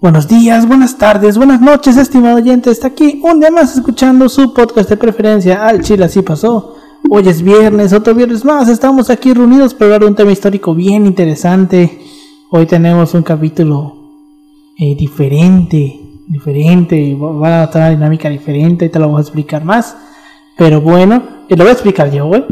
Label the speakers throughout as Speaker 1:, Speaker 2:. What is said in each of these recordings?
Speaker 1: Buenos días, buenas tardes, buenas noches, estimado oyente. Está aquí un día más escuchando su podcast de preferencia. Al Chile así pasó. Hoy es viernes, otro viernes más. Estamos aquí reunidos para hablar de un tema histórico bien interesante. Hoy tenemos un capítulo eh, diferente, diferente. Va a estar una dinámica diferente. Te lo vamos a explicar más. Pero bueno, eh, lo voy a explicar yo, güey.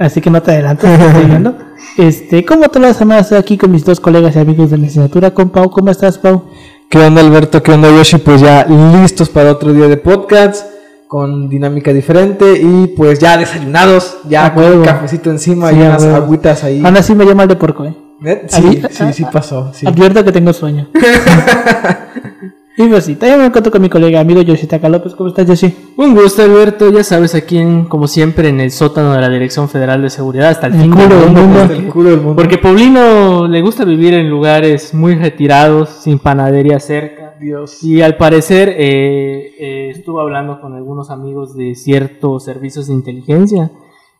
Speaker 1: Así que no te adelantes, estoy viendo. Este, como todas las semanas estoy aquí con mis dos colegas y amigos de la licenciatura, con Pau. ¿Cómo estás, Pau?
Speaker 2: ¿Qué onda Alberto? ¿Qué onda Yoshi? Pues ya listos para otro día de podcast con dinámica diferente y pues ya desayunados, ya con un cafecito encima
Speaker 1: Sí,
Speaker 2: y unas agüitas ahí.
Speaker 1: Aún así me llama el de porco, eh.
Speaker 2: ¿Eh? Sí, sí, sí pasó. Sí.
Speaker 1: Advierto que tengo sueño. y pues sí, también me encuentro con mi colega amigo Yoshitaka López. ¿Cómo estás, Yoshi?
Speaker 3: Un gusto, Alberto. Ya sabes, aquí, en, como siempre, en el sótano de la Dirección Federal de Seguridad, hasta el
Speaker 1: El
Speaker 3: fin
Speaker 1: culo
Speaker 3: del mundo.
Speaker 1: mundo.
Speaker 2: Hasta el culo del mundo.
Speaker 3: porque Paulino le gusta vivir en lugares muy retirados, sin panadería cerca.
Speaker 2: Dios.
Speaker 3: Y al parecer eh, eh, estuvo hablando con algunos amigos de ciertos servicios de inteligencia.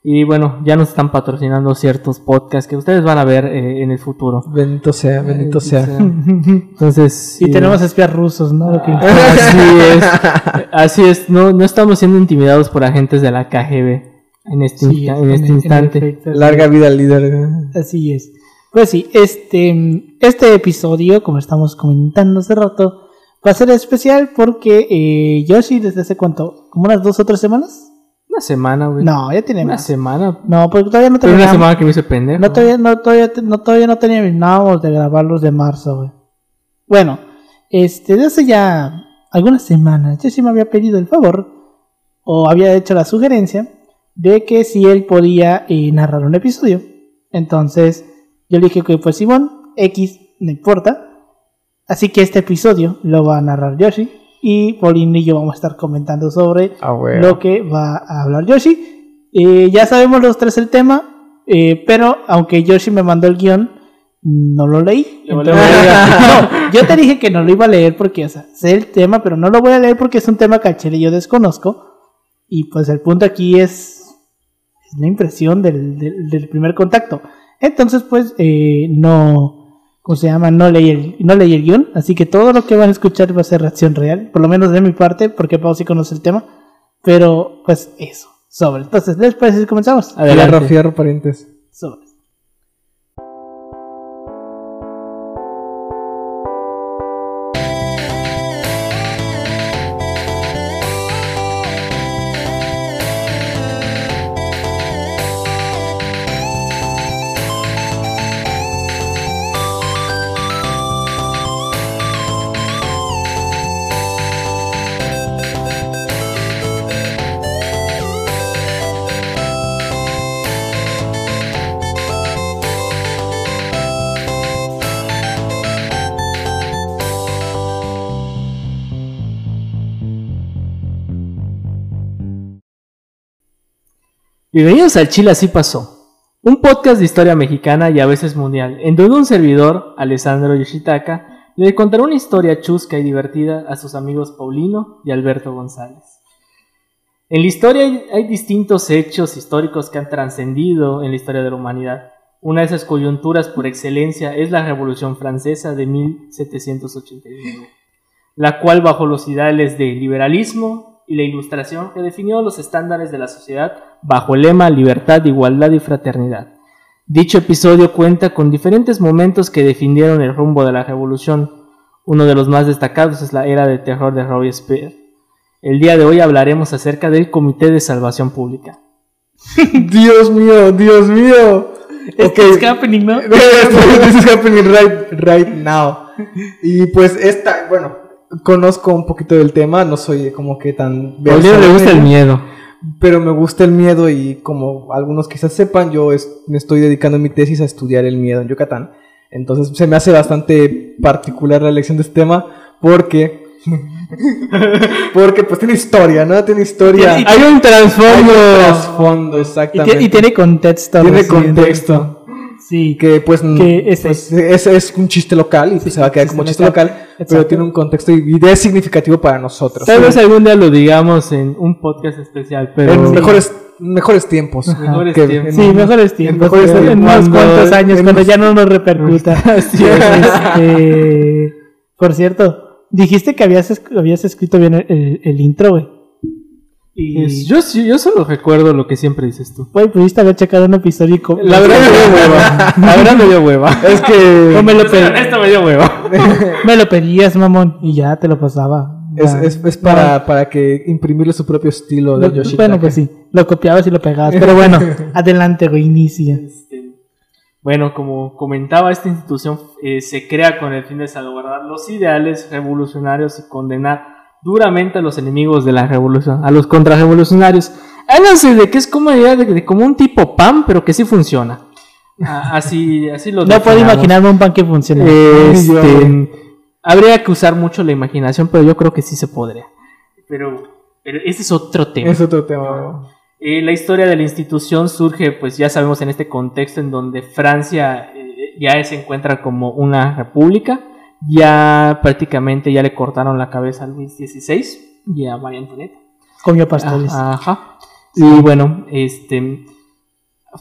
Speaker 3: Y bueno, ya nos están patrocinando ciertos podcasts que ustedes van a ver eh, en el futuro.
Speaker 2: Bendito sea, bendito sea.
Speaker 3: Entonces,
Speaker 1: y
Speaker 3: sí.
Speaker 1: tenemos espías rusos, ¿no? Lo que-
Speaker 3: Así es. Así es. No, no estamos siendo intimidados por agentes de la KGB en este,
Speaker 1: Sí,
Speaker 3: insta- en este instante.
Speaker 1: efecto, sí.
Speaker 2: Larga vida al líder.
Speaker 1: Así es. Pues sí, este, este episodio, como estamos comentando hace rato, va a ser especial porque eh, Yoshi, desde hace cuánto, como unas dos o tres semanas.
Speaker 3: Una semana, güey.
Speaker 1: No, ya tiene
Speaker 3: Una
Speaker 1: más.
Speaker 3: semana.
Speaker 1: No, porque todavía no
Speaker 3: Pero una semana que me hice pendejo.
Speaker 1: No todavía, no, todavía, no, todavía no terminábamos de grabar los de marzo, güey. Bueno, este, desde hace ya algunas semanas, yo sí me había pedido el favor, o había hecho la sugerencia, de que si él podía eh, narrar un episodio. Entonces, yo le dije que pues Simón, X, no importa. Así que este episodio lo va a narrar Yoshi. Y Paulino y yo vamos a estar comentando sobre
Speaker 2: Ah,
Speaker 1: lo que va a hablar Yoshi. Eh, ya sabemos los tres el tema, eh, pero aunque Yoshi me mandó el guion, no lo leí.
Speaker 3: Le
Speaker 1: Entonces, no, yo te dije que no lo iba a leer porque, o sea, sé el tema, pero no lo voy a leer porque es un tema que chile yo desconozco. Y pues el punto aquí es, es la impresión del, del- del primer contacto. Entonces, pues, eh, no, ¿cómo se llama? No leí, el, no leí el guion, así que todo lo que van a escuchar va a ser reacción real, por lo menos de mi parte, porque Pau sí conoce el tema. Pero, pues, eso, sobre. Entonces, ¿les parece si comenzamos?
Speaker 2: Fierro,
Speaker 3: Adelante.
Speaker 2: fierro, parientes.
Speaker 1: Sobre.
Speaker 3: Bienvenidos al Chile Así Pasó. Un podcast de historia mexicana y a veces mundial, en donde un servidor, Alessandro Yoshitaka, le contará una historia chusca y divertida a sus amigos Paulino y Alberto González. En la historia hay, hay distintos hechos históricos que han trascendido en la historia de la humanidad. Una de esas coyunturas por excelencia es la Revolución Francesa de 1789, la cual bajo los ideales del liberalismo y la ilustración que definió los estándares de la sociedad bajo el lema libertad, igualdad y fraternidad. Dicho episodio cuenta con diferentes momentos que definieron el rumbo de la revolución. Uno de los más destacados es la era de terror de Robespierre. El día de hoy hablaremos acerca del Comité de Salvación Pública.
Speaker 2: Dios mío, Dios mío.
Speaker 1: Esto
Speaker 2: Ok.
Speaker 1: es happening, ¿no?
Speaker 2: This is happening right, right now. Y pues esta, bueno, conozco un poquito del tema, no soy como que tan...
Speaker 3: A le gusta el miedo.
Speaker 2: Pero me gusta el miedo y como algunos quizás sepan, yo es- me estoy dedicando mi tesis a estudiar el miedo en Yucatán. Entonces se me hace bastante particular la elección de este tema porque... porque pues tiene historia, ¿no? Tiene historia.
Speaker 1: Y- y-
Speaker 3: Hay un
Speaker 2: Hay un
Speaker 3: trasfondo.
Speaker 2: trasfondo,
Speaker 1: Y,
Speaker 2: exactamente.
Speaker 1: tiene- y tiene contexto.
Speaker 2: Tiene
Speaker 1: reciente.
Speaker 2: contexto.
Speaker 1: Sí.
Speaker 2: que pues,
Speaker 1: Que
Speaker 2: pues, es, es un chiste local y pues, se va a quedar como chiste
Speaker 1: local.
Speaker 2: local, pero tiene un contexto y y es significativo para nosotros.
Speaker 3: Tal vez algún día lo digamos en un podcast especial, pero
Speaker 2: en mejores, mejores tiempos.
Speaker 3: Mejores
Speaker 2: Que-
Speaker 3: tiempos.
Speaker 1: Sí, mejores tiempos.
Speaker 2: mejores
Speaker 1: en
Speaker 2: tiempos.
Speaker 1: unos
Speaker 3: Cuando-
Speaker 1: cuantos años,
Speaker 2: en
Speaker 1: cuando
Speaker 2: unos-
Speaker 1: ya no nos repercuta.
Speaker 3: Así es.
Speaker 1: Este, por cierto, dijiste que habías, habías escrito bien el, el- el intro, güey. Y,
Speaker 3: Es- yo, sí- yo solo recuerdo lo que siempre dices tú.
Speaker 1: güey, pudiste haber checado un episodio y
Speaker 3: La verdad me dio hueva. La verdad me dio hueva.
Speaker 2: Es que
Speaker 1: o me lo,
Speaker 3: Esto me dio hueva.
Speaker 1: me lo pedías, mamón, y ya te lo pasaba.
Speaker 2: es, es, es para, para que imprimirle su propio estilo de
Speaker 1: Lo-
Speaker 2: Yoshitaka.
Speaker 1: bueno, pues sí, lo copiabas y lo pegabas. Pero bueno, adelante, güey, inicia.
Speaker 3: Este, bueno, como comentaba, esta institución eh, se crea con el fin de salvaguardar los ideales revolucionarios y condenar duramente a los enemigos de la revolución, a los contrarrevolucionarios. Háganse de que es como de, de como un tipo PAM, pero que sí funciona. Ah, así, así lo
Speaker 1: No puedo imaginarme un pan que funcione.
Speaker 3: Este, habría que usar mucho la imaginación, pero yo creo que sí se podría. Pero, pero ese es otro tema.
Speaker 2: Es otro tema.
Speaker 3: Eh, la historia de la institución surge, pues ya sabemos, en este contexto en donde Francia eh, ya se encuentra como una república, ya prácticamente ya le cortaron la cabeza a Luis XVI y a María Antonieta.
Speaker 1: Comió pasteles.
Speaker 3: Ajá. Y bueno, este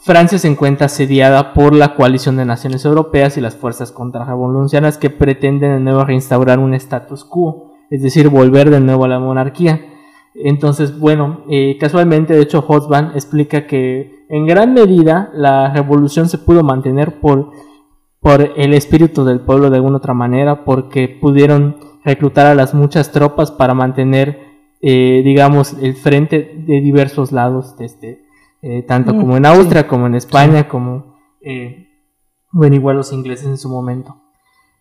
Speaker 3: Francia se encuentra asediada por la coalición de naciones europeas y las fuerzas contrarrevolucionarias que pretenden de nuevo reinstaurar un status quo, es decir, volver de nuevo a la monarquía. Entonces, bueno, eh, casualmente, de hecho, Hobsbawm explica que en gran medida la revolución se pudo mantener por, por el espíritu del pueblo de alguna otra manera, porque pudieron reclutar a las muchas tropas para mantener, eh, digamos, el frente de diversos lados, desde, eh, tanto
Speaker 1: Mm,
Speaker 3: como en Austria, como en España, como, eh, bueno, igual los ingleses en su momento.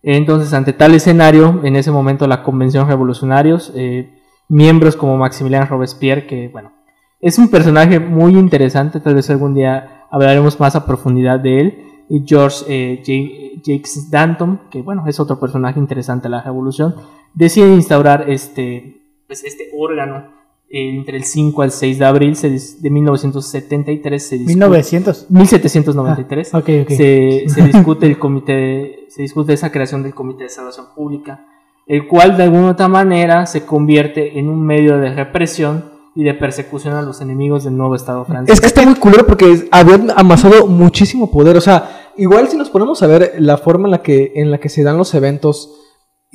Speaker 3: Entonces, ante tal escenario, en ese momento la Convención Revolucionarios, eh, miembros como Maximilian Robespierre, que bueno, es un personaje muy interesante, tal vez algún día hablaremos más a profundidad de él, George eh, J- Jacques Danton, que bueno, es otro personaje interesante de la revolución, deciden instaurar este, pues, este órgano eh, entre el 5 al 6 de abril de 1973, se discute-
Speaker 1: 1900.
Speaker 3: 1793
Speaker 1: Ok, ok.
Speaker 3: se, se discute el comité, se discute esa creación del comité de salvación pública, el cual de alguna otra manera se convierte en un medio de represión y de persecución a los enemigos del nuevo Estado francés.
Speaker 2: Es que está muy culero porque habían amasado muchísimo poder. O sea, igual si nos ponemos a ver la forma en la que, en la que se dan los eventos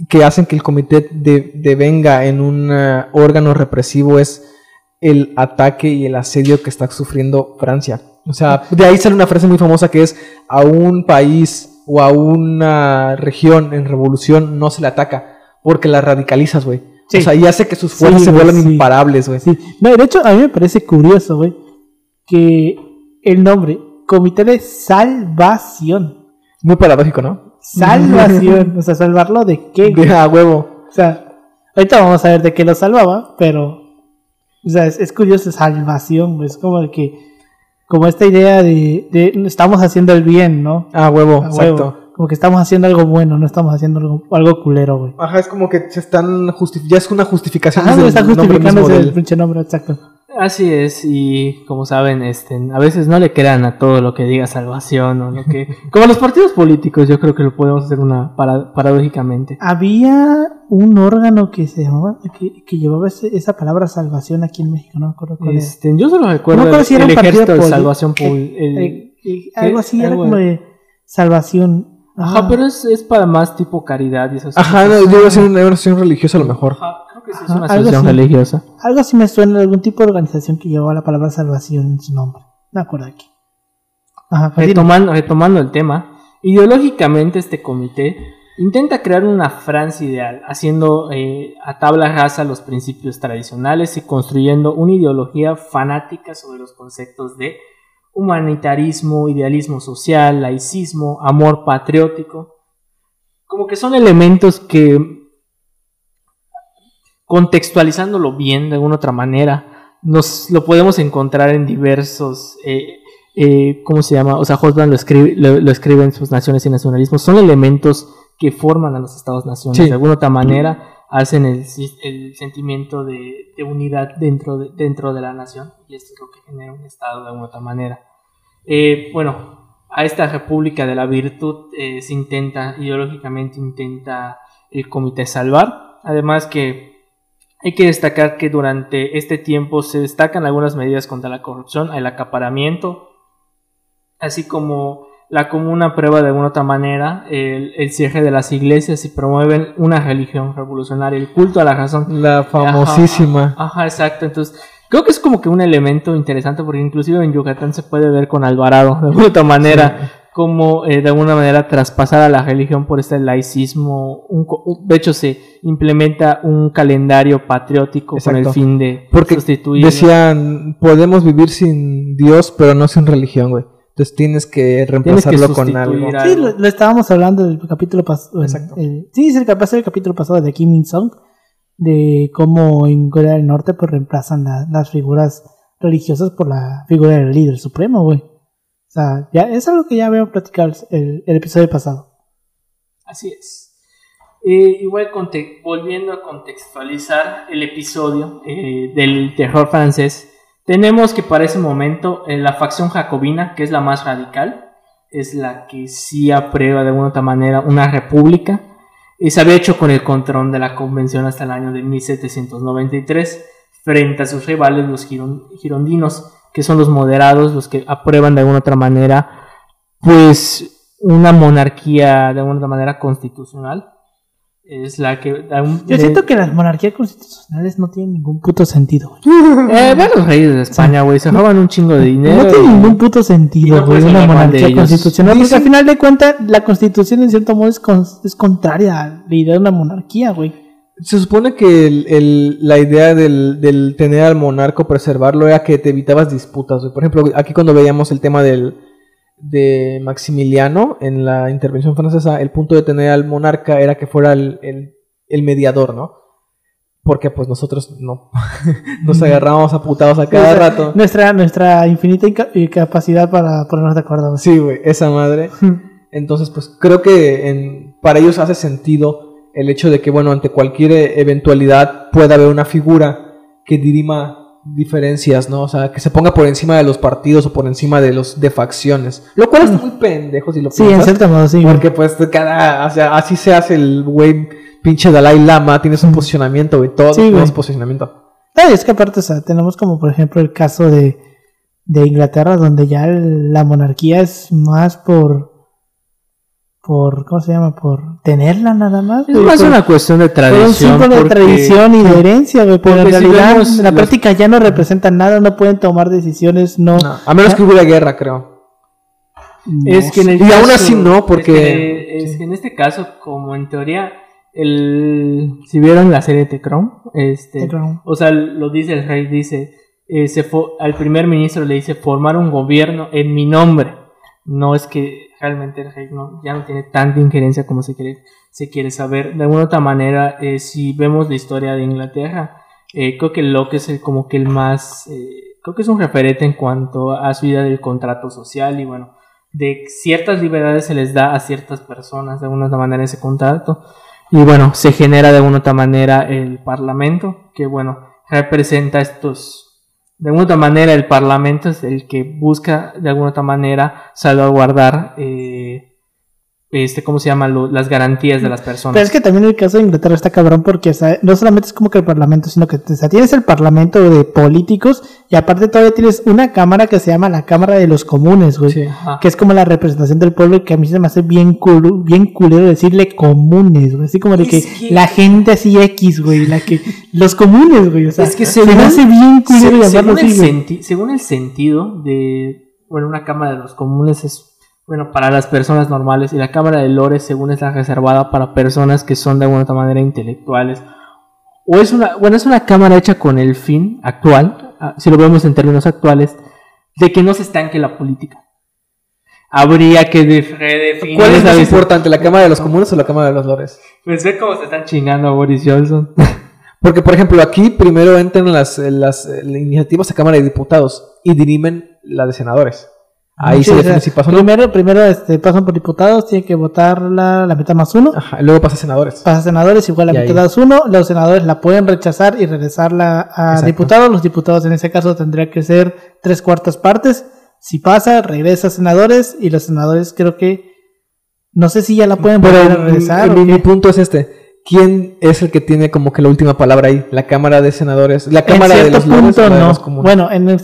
Speaker 2: que hacen que el comité de- devenga en un eh, órgano represivo es el ataque y el asedio que está sufriendo Francia. O sea, de ahí sale una frase muy famosa que es a un país o a una región en revolución no se le ataca porque la radicalizas, güey.
Speaker 1: Sí.
Speaker 2: O sea, y hace que sus
Speaker 1: Sí,
Speaker 2: fuerzas se vuelvan
Speaker 1: sí.
Speaker 2: imparables, güey.
Speaker 1: Sí. No, de hecho, a mí me parece curioso, güey, que el nombre, Comité de Salvación.
Speaker 2: Muy paradójico, ¿no?
Speaker 1: Salvación. o sea, ¿salvarlo de qué? güey?
Speaker 2: De a huevo.
Speaker 1: O sea, ahorita vamos a ver de qué lo salvaba, pero. O sea, es, es curioso, salvación, güey. Es como de que. Como esta idea de, de estamos haciendo el bien, ¿no?
Speaker 2: A huevo,
Speaker 1: A
Speaker 2: exacto.
Speaker 1: huevo. Como que estamos haciendo algo bueno, no estamos haciendo algo, algo culero, güey.
Speaker 2: Ajá, es como que se están justi- ya es una justificación
Speaker 1: Ajá,
Speaker 2: desde
Speaker 1: güey, está
Speaker 2: el nombre
Speaker 1: justificando el
Speaker 2: del-
Speaker 1: pinche nombre, exacto.
Speaker 3: Así es, y como saben, este, a veces no le crean a todo lo que diga salvación o lo que... Como los partidos políticos, yo creo que lo podemos hacer una para- paradójicamente.
Speaker 1: Había un órgano que se llamaba, que, que llevaba ese- esa palabra salvación aquí en México, no me acuerdo cuál era.
Speaker 3: Este, yo solo recuerdo
Speaker 1: No
Speaker 3: el,
Speaker 1: si era
Speaker 3: el ejército de salvación
Speaker 1: eh,
Speaker 3: pública.
Speaker 1: eh, eh, algo así, era como de salvación.
Speaker 3: Ajá, pero es, es para más tipo caridad y esas
Speaker 2: Ajá, no,
Speaker 3: cosas.
Speaker 2: yo iba a ser una oración religiosa a lo mejor.
Speaker 3: Ajá, creo que sí es una
Speaker 1: algo
Speaker 3: asociación
Speaker 1: así.
Speaker 3: religiosa.
Speaker 1: Algo así me suena de algún tipo de organización que llevaba la palabra salvación en su nombre. No me acuerdo aquí. Ajá.
Speaker 3: Retomando, retomando el tema, ideológicamente este comité intenta crear una Francia ideal, haciendo eh, a tabla rasa los principios tradicionales y construyendo una ideología fanática sobre los conceptos de humanitarismo, idealismo social, laicismo, amor patriótico. Como que son elementos que, contextualizándolo bien de alguna otra manera, nos lo podemos encontrar en diversos eh, eh, ¿cómo se llama? O sea, Hobsbawm lo escribe, lo, lo escribe en sus naciones y nacionalismos. Son elementos que forman a los estados-naciones.
Speaker 2: Sí.
Speaker 3: De alguna otra manera hacen el, sentimiento de, de unidad dentro de, dentro de la nación. Y esto es lo que genera un estado de alguna otra manera. Eh, bueno, a esta República de la Virtud se intenta, ideológicamente intenta el comité salvar. Además que hay que destacar que durante este tiempo se destacan algunas medidas contra la corrupción, el acaparamiento, así como la comuna prueba de alguna otra manera el, el cierre de las iglesias y promueven una religión revolucionaria, el culto a la razón.
Speaker 2: La famosísima.
Speaker 3: Ajá, ajá, exacto. Entonces, creo que es como que un elemento interesante porque inclusive en Yucatán se puede ver con Alvarado de alguna otra manera. Como eh, de alguna manera traspasar a la religión por este laicismo. Un, de hecho, se implementa un calendario patriótico con el
Speaker 2: Exacto.
Speaker 3: fin de
Speaker 2: Porque
Speaker 3: sustituir.
Speaker 2: decían, podemos vivir sin Dios, pero no sin religión, güey. Entonces tienes que reemplazarlo con algo.
Speaker 1: Sí, lo, lo estábamos hablando del capítulo pasado.
Speaker 2: Exacto.
Speaker 1: sí, es el capaz del capítulo pasado de Kim Il-sung, de cómo en Corea del Norte pues reemplazan la- las figuras religiosas por la figura del líder supremo, güey. O sea, ya es algo que ya habíamos platicado el, el episodio pasado.
Speaker 3: Así es. Eh, igual volviendo a contextualizar el episodio eh, del terror francés, tenemos que para ese momento eh, la facción jacobina, que es la más radical, es la que sí aprueba de alguna otra manera una república, y se había hecho con el control de la convención hasta el año de 1793, frente a sus rivales los giron- girondinos, que son los moderados, los que aprueban de alguna otra manera, pues una monarquía de alguna otra manera constitucional. Es la que un-
Speaker 1: Yo
Speaker 3: de-
Speaker 1: siento que las monarquías constitucionales no tienen ningún puto sentido, güey.
Speaker 3: Eh, los reyes de España, güey, se roban un chingo de dinero.
Speaker 1: No tiene ningún puto sentido, güey, una
Speaker 3: de
Speaker 1: monarquía constitucional. Porque al final de cuentas, la constitución, en cierto modo, es, con- es contraria a la idea de una monarquía, güey.
Speaker 2: Se supone que el- el- la idea del, del tener al monarca, preservarlo, era que te evitabas disputas. Por ejemplo, aquí cuando veíamos el tema del, de Maximiliano en la intervención francesa, el punto de tener al monarca era que fuera el, el- el mediador, ¿no? Porque pues nosotros no nos agarrábamos a putados a cada
Speaker 1: Nuestra-
Speaker 2: rato.
Speaker 1: Nuestra, nuestra infinita inca- incapacidad para ponernos de acuerdo.
Speaker 2: Sí, güey, esa madre. Entonces, pues creo que en- para ellos hace sentido el hecho de que, bueno, ante cualquier eh, eventualidad pueda haber una figura que dirima diferencias, ¿no? O sea, que se ponga por encima de los partidos o por encima de los de facciones. Lo cual es muy pendejo si lo
Speaker 1: Sí, en
Speaker 2: piensas.
Speaker 1: cierto modo, sí.
Speaker 2: Porque pues cada, o sea, así se hace el güey pinche Dalai Lama, tiene su posicionamiento, güey, todo
Speaker 1: Sí,
Speaker 2: su posicionamiento.
Speaker 1: Ah, es que aparte, o sea, tenemos como por ejemplo el caso de, de Inglaterra, donde ya el- la monarquía es más por, por, ¿cómo se llama? Por tenerla nada más.
Speaker 3: Es más
Speaker 1: por-
Speaker 3: una cuestión de
Speaker 1: por un
Speaker 3: tradición.
Speaker 1: símbolo de tradición y de herencia, güey, pero en
Speaker 3: porque si
Speaker 1: realidad
Speaker 3: vemos
Speaker 1: en la
Speaker 3: los-
Speaker 1: práctica ya no representan nada, no pueden tomar decisiones, no.
Speaker 2: No, a menos que hubiera guerra, creo.
Speaker 1: no
Speaker 3: Es que en el
Speaker 2: Y aún así no,
Speaker 3: es
Speaker 2: porque-
Speaker 3: que, es que en este caso, como en teoría, el si vieron la serie The Crown, este,
Speaker 1: Crown.
Speaker 3: o sea, lo dice el rey, dice, eh, se fo- al primer ministro le dice formar un gobierno en mi nombre. No es que realmente el rey no, ya no tiene tanta injerencia como se quiere, se quiere saber. De alguna otra manera, eh, si vemos la historia de Inglaterra, eh, creo que Locke es el, como que el más, eh, creo que es un referente en cuanto a su idea del contrato social y bueno, de ciertas libertades se les da a ciertas personas de alguna otra manera ese contrato. Y bueno, se genera de alguna otra manera el parlamento, que bueno, representa estos... De alguna otra manera el parlamento es el que busca de alguna otra manera salvaguardar, eh, este, ¿cómo se llama? Lo- las garantías de las personas.
Speaker 1: Pero es que también el caso de Inglaterra está cabrón porque o sea, no solamente es como que el parlamento, sino que o sea, tienes el parlamento de políticos y aparte todavía tienes una cámara que se llama la Cámara de los Comunes, güey.
Speaker 2: Sí.
Speaker 3: Ajá.
Speaker 1: Que es como la representación del pueblo y que a mí se me hace bien, culu- bien culero decirle comunes, güey. Así como de que,
Speaker 3: que-
Speaker 1: la gente así X, güey. La que, los comunes, güey. O sea,
Speaker 3: Es que
Speaker 1: se
Speaker 3: según-
Speaker 1: me hace bien culero
Speaker 3: Se-
Speaker 1: llamarlo
Speaker 3: según, el
Speaker 1: güey.
Speaker 3: senti- según el sentido de, bueno, una cámara de los comunes es, bueno, para las personas normales y la cámara de Lores, según es la reservada para personas que son de alguna otra manera intelectuales. O es una, bueno, es una cámara hecha con el fin actual, ah, si lo vemos en términos actuales, de que no se estanque la política. Habría que de- redefinir
Speaker 2: ¿Cuál es más
Speaker 3: visión.
Speaker 2: importante, la Cámara de los Comunes o la Cámara de los Lores?
Speaker 3: Pues ve cómo se están chingando a Boris Johnson.
Speaker 2: Porque, por ejemplo, aquí primero entran las, las, eh, iniciativas a Cámara de Diputados y dirimen la de senadores. Ahí
Speaker 1: Sí,
Speaker 2: se define si pasan o no.
Speaker 1: primero, primero este, pasan por diputados, tienen que votar la, la mitad más uno.
Speaker 2: Ajá, luego pasa a senadores.
Speaker 1: Pasa a senadores, igual la
Speaker 2: Y
Speaker 1: mitad
Speaker 2: ahí.
Speaker 1: más uno. Los senadores la pueden rechazar y regresarla a
Speaker 2: Exacto.
Speaker 1: diputados. Los diputados en ese caso tendría que ser tres cuartas partes. Si pasa, regresa a senadores y los senadores creo que no sé si ya la pueden volver a regresar.
Speaker 2: mi, punto es este. ¿Quién es el que tiene como que la última palabra ahí? La Cámara de Senadores, la Cámara
Speaker 1: en
Speaker 2: de los
Speaker 1: punto
Speaker 2: de
Speaker 1: no.
Speaker 2: los Comunes?
Speaker 1: Bueno, en el,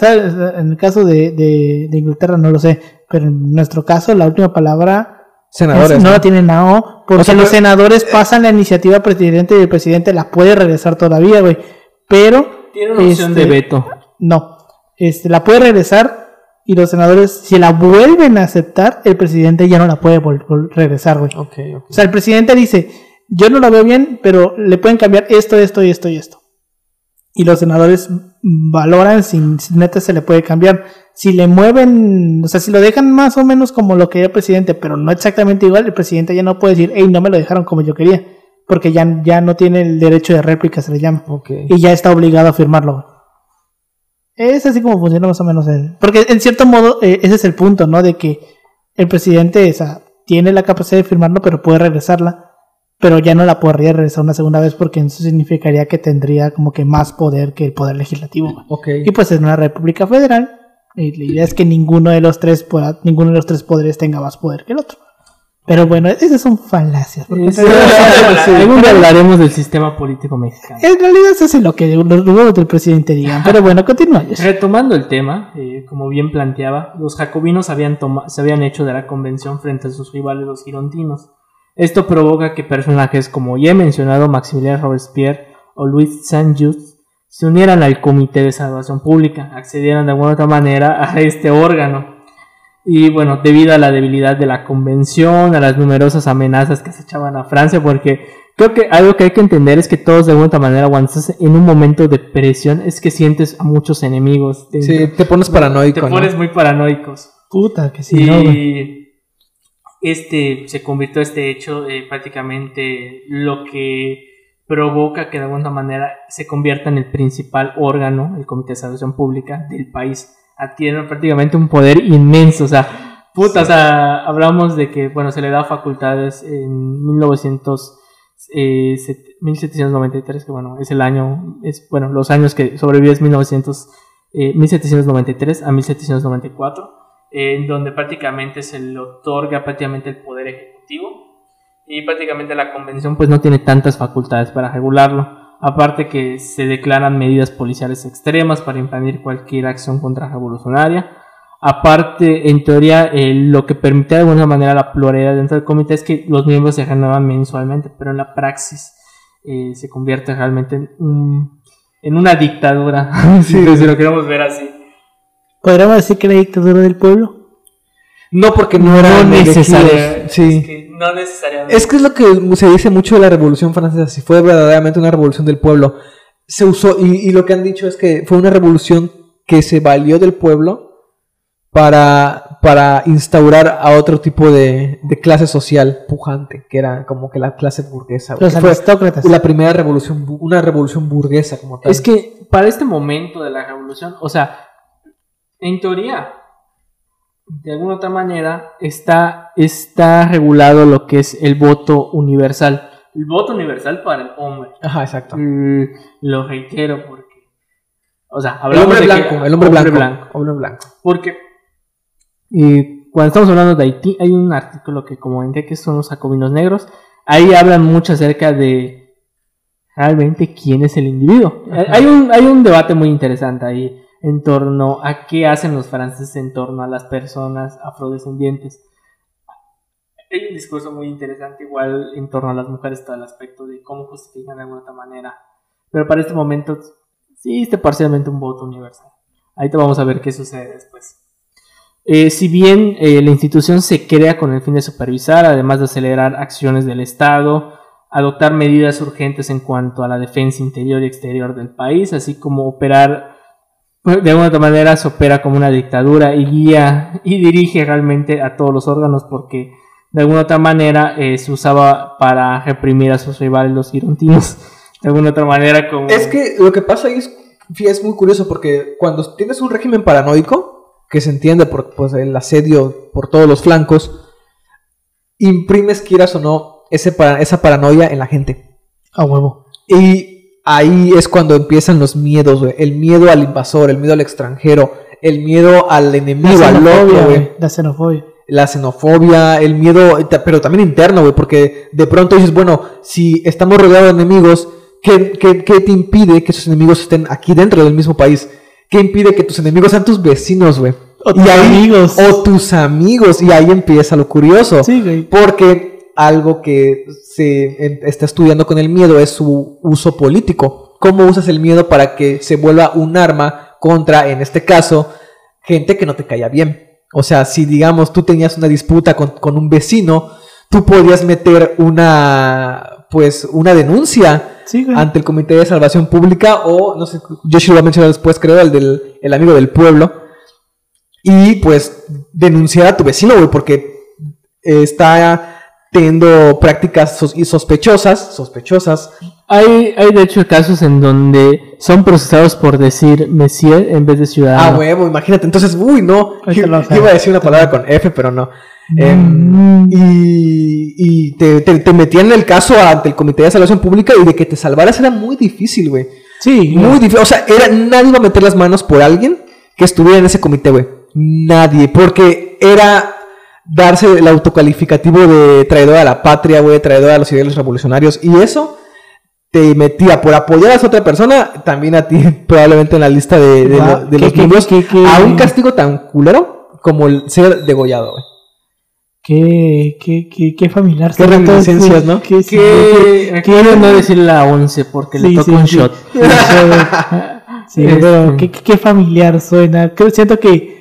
Speaker 1: en el caso de, de, de Inglaterra no lo sé, pero en nuestro caso la última palabra
Speaker 2: senadores.
Speaker 1: es- no
Speaker 2: ¿no?
Speaker 1: la tiene NAO, porque
Speaker 2: O sea,
Speaker 1: los
Speaker 2: pero-
Speaker 1: senadores pasan la iniciativa al presidente y el presidente la puede regresar todavía, güey. Pero
Speaker 3: Tiene una opción
Speaker 1: Este-
Speaker 3: de veto.
Speaker 1: no, este, la puede regresar y los senadores, si la vuelven a aceptar, el presidente ya no la puede regresar, güey.
Speaker 2: Ok, ok.
Speaker 1: O sea, el presidente dice, yo no la veo bien, pero le pueden cambiar esto, esto y esto y esto. Y los senadores valoran si, si neta se le puede cambiar. Si le mueven, o sea, si lo dejan más o menos como lo quería el presidente, pero no exactamente igual, el presidente ya no puede decir, hey, no me lo dejaron como yo quería. Porque ya, ya no tiene el derecho de réplica, se le llama.
Speaker 2: Ok.
Speaker 1: Y ya está obligado a firmarlo. Es así como funciona más o menos el... Porque en cierto modo eh, ese es el punto, ¿no? De que el presidente o sea, tiene la capacidad de firmarlo, pero puede regresarla. Pero ya no la podría regresar una segunda vez porque eso significaría que tendría como que más poder que el poder legislativo. Y pues en una república federal, eh, la idea es que ninguno de los tres pueda, ninguno de los tres poderes tenga más poder que el otro. Pero bueno, esas son falacias. porque
Speaker 3: Sí, Algún día hablaremos del sistema político mexicano.
Speaker 1: en realidad eso es lo que los del presidente digan. Pero bueno, continúa.
Speaker 3: Retomando el tema, eh, como bien planteaba, los jacobinos habían toma- se habían hecho de la convención frente a sus rivales los girontinos. Esto provoca que personajes como ya he mencionado Maximiliano Robespierre o Louis Saint-Just se unieran al Comité de Salvación Pública, accedieran de alguna otra manera a este órgano. Y bueno, debido a la debilidad de la convención, a las numerosas amenazas que se echaban a Francia, porque creo que algo que hay que entender es que todos de alguna otra manera, cuando estás en un momento de presión, es que sientes a muchos enemigos. dentro.
Speaker 2: Sí, te pones paranoico,
Speaker 3: Te
Speaker 2: ¿no?
Speaker 3: pones muy paranoicos.
Speaker 1: Puta, que sí,
Speaker 3: y
Speaker 1: no.
Speaker 3: Este se convirtió este hecho eh, prácticamente lo que provoca que de alguna manera se convierta en el principal órgano, el Comité de Salvación Pública del país. Adquiere prácticamente un poder inmenso, o sea, puta, o sea, hablamos de que, bueno, se le da facultades en 1900, eh, set- 1793, que bueno, es el año, es, bueno, los años que sobrevive es 1900, eh, 1793 a 1794 en donde prácticamente se le otorga prácticamente el poder ejecutivo y prácticamente la convención pues no tiene tantas facultades para regularlo. Aparte que se declaran medidas policiales extremas para impedir cualquier acción contrarrevolucionaria. Aparte, en teoría, eh, lo que permite de alguna manera la pluralidad dentro del comité es que los miembros se renuevan mensualmente, pero en la praxis eh, se convierte realmente en, un- en una dictadura, si lo queremos ver así.
Speaker 1: ¿Podríamos decir que la dictadura del pueblo?
Speaker 2: No, porque no eran
Speaker 3: necesaria-.
Speaker 2: Sí.
Speaker 3: es que no necesariamente.
Speaker 2: Es que es lo que se dice mucho de la Revolución Francesa, si fue verdaderamente una revolución del pueblo. Se usó, y, y lo que han dicho es que fue una revolución que se valió del pueblo para, para instaurar a otro tipo de, de clase social pujante, que era como que la clase burguesa.
Speaker 1: Los
Speaker 2: fue
Speaker 1: aristócratas.
Speaker 2: la primera revolución, una revolución burguesa como tal.
Speaker 3: Es que para este momento de la revolución, o sea, en teoría, de alguna otra manera, está, está regulado lo que es el voto universal. El voto universal para el hombre.
Speaker 2: Ajá, exacto.
Speaker 3: Mm, lo reitero porque, o sea,
Speaker 2: El
Speaker 3: hablamos
Speaker 2: hombre
Speaker 3: de que-
Speaker 2: blanco, el hombre, blanco, Hombre blanco.
Speaker 3: Porque eh, cuando estamos hablando de Haití, hay un artículo que comenté que son los jacobinos negros. Ahí hablan mucho acerca de realmente quién es el individuo.
Speaker 2: Ajá.
Speaker 3: Hay un, hay un debate muy interesante ahí en torno a qué hacen los franceses en torno a las personas afrodescendientes. Hay un discurso muy interesante igual en torno a las mujeres, todo el aspecto de cómo justifican de alguna manera. Pero para este momento sí existe parcialmente un voto universal. Ahí te vamos a ver qué sucede después. Eh, si bien eh, la institución se crea con el fin de supervisar, además de acelerar acciones del Estado, adoptar medidas urgentes en cuanto a la defensa interior y exterior del país, así como operar, de alguna otra manera se opera como una dictadura y guía y dirige realmente a todos los órganos porque de alguna otra manera eh, se usaba para reprimir a sus rivales los girontinos. De alguna otra manera como...
Speaker 2: Es que lo que pasa ahí es, es muy curioso porque cuando tienes un régimen paranoico, que se entiende por pues, el asedio por todos los flancos, imprimes, quieras o no, ese para- esa paranoia en la gente.
Speaker 1: A huevo.
Speaker 2: Y ahí es cuando empiezan los miedos, güey. El miedo al invasor, el miedo al extranjero, el miedo al enemigo, al loco, güey.
Speaker 1: La xenofobia.
Speaker 2: la xenofobia, el miedo, pero también interno, güey, porque de pronto dices, bueno, si estamos rodeados de enemigos, ¿qué, qué, qué te impide que esos enemigos estén aquí dentro del mismo país? ¿Qué impide que tus enemigos sean tus vecinos, güey?
Speaker 1: O tus amigos.
Speaker 2: O tus amigos. Y ahí empieza lo curioso.
Speaker 1: Sí, güey.
Speaker 2: Porque algo que se está estudiando con el miedo es su uso político. ¿Cómo usas el miedo para que se vuelva un arma contra, en este caso, gente que no te caía bien? O sea, si digamos tú tenías una disputa con, con un vecino, tú podías meter una, pues, una denuncia
Speaker 1: Sí,
Speaker 2: ante el Comité de Salvación Pública o, no sé, Yoshi lo va a mencionar después, creo, el del el amigo del pueblo. Y pues denunciar a tu vecino, güey, porque está teniendo prácticas sos- y sospechosas, sospechosas.
Speaker 3: Hay, hay de hecho casos en donde son procesados por decir Messier en vez de
Speaker 2: Ah,
Speaker 3: ciudadano.
Speaker 2: huevo, imagínate. Entonces, uy, no. Iba a decir una palabra con F, pero no. Em,
Speaker 1: Mm.
Speaker 2: y y te, te, te metían en el caso ante el Comité de Salvación Pública y de que te salvaras era muy difícil, güey.
Speaker 1: Sí,
Speaker 2: Muy difícil. O sea, era, nadie iba a meter las manos por alguien que estuviera en ese comité, güey. Nadie. Porque era darse el autocalificativo de traidor a la patria, güey, traidor a los ideales revolucionarios. Y eso te metía por apoyar a esa otra persona, también a ti, probablemente en la lista de, de, lo- de
Speaker 1: qué-
Speaker 2: los
Speaker 1: qué-
Speaker 2: miembros,
Speaker 1: qué- qué-
Speaker 2: a un castigo tan culero como el ser degollado, güey.
Speaker 1: Qué, qué, qué, qué familiar.
Speaker 2: Qué reminiscencias. ¿no?
Speaker 1: Qué-
Speaker 3: Que quiero no decir la 11 porque le toca
Speaker 1: sí,
Speaker 3: un
Speaker 1: sí.
Speaker 3: shot.
Speaker 1: Sí, pero qué, qué- qué familiar suena. Creo, siento que,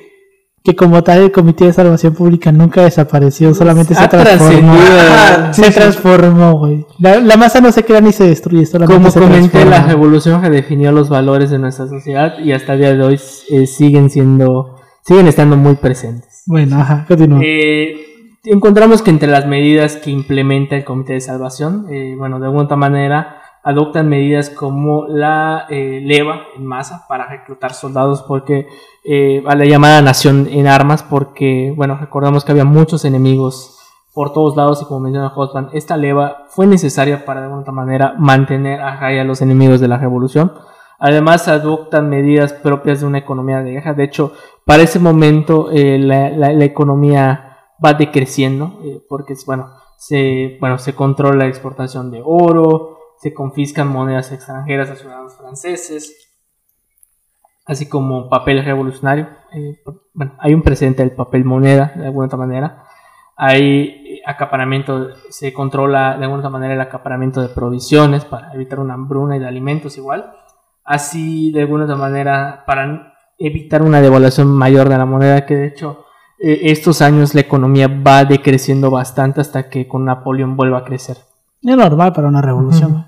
Speaker 1: que como tal el Comité de Salvación Pública nunca desapareció, solamente se transformó.
Speaker 2: Ajá,
Speaker 1: se transformó, güey. La, la masa no se crea ni se destruye, solamente
Speaker 3: Como
Speaker 1: se
Speaker 3: comenté, la
Speaker 1: transforma.
Speaker 3: revolución redefinió los valores de nuestra sociedad y hasta el día de hoy eh, siguen siendo, siguen estando muy presentes.
Speaker 1: Bueno, ajá, continúa.
Speaker 3: Eh, encontramos que entre las medidas que implementa el Comité de Salvación, eh, bueno, de alguna otra manera, adoptan medidas como la eh, leva en masa para reclutar soldados, porque eh, a la llamada nación en armas, porque, bueno, recordamos que había muchos enemigos por todos lados y como menciona Hotman, esta leva fue necesaria para de alguna manera mantener a raya a los enemigos de la revolución. Además, adoptan medidas propias de una economía de guerra. De hecho, para ese momento eh, la, la- la economía va decreciendo eh, porque bueno se bueno se controla la exportación de oro se confiscan monedas extranjeras a ciudadanos franceses así como papel revolucionario eh, bueno hay un precedente del papel moneda de alguna otra manera hay eh, acaparamiento se controla de alguna otra manera el acaparamiento de provisiones para evitar una hambruna y de alimentos igual así de alguna otra manera para evitar una devaluación mayor de la moneda que de hecho eh, estos años la economía va decreciendo bastante hasta que con Napoleón vuelva a crecer.
Speaker 1: Es normal para una revolución.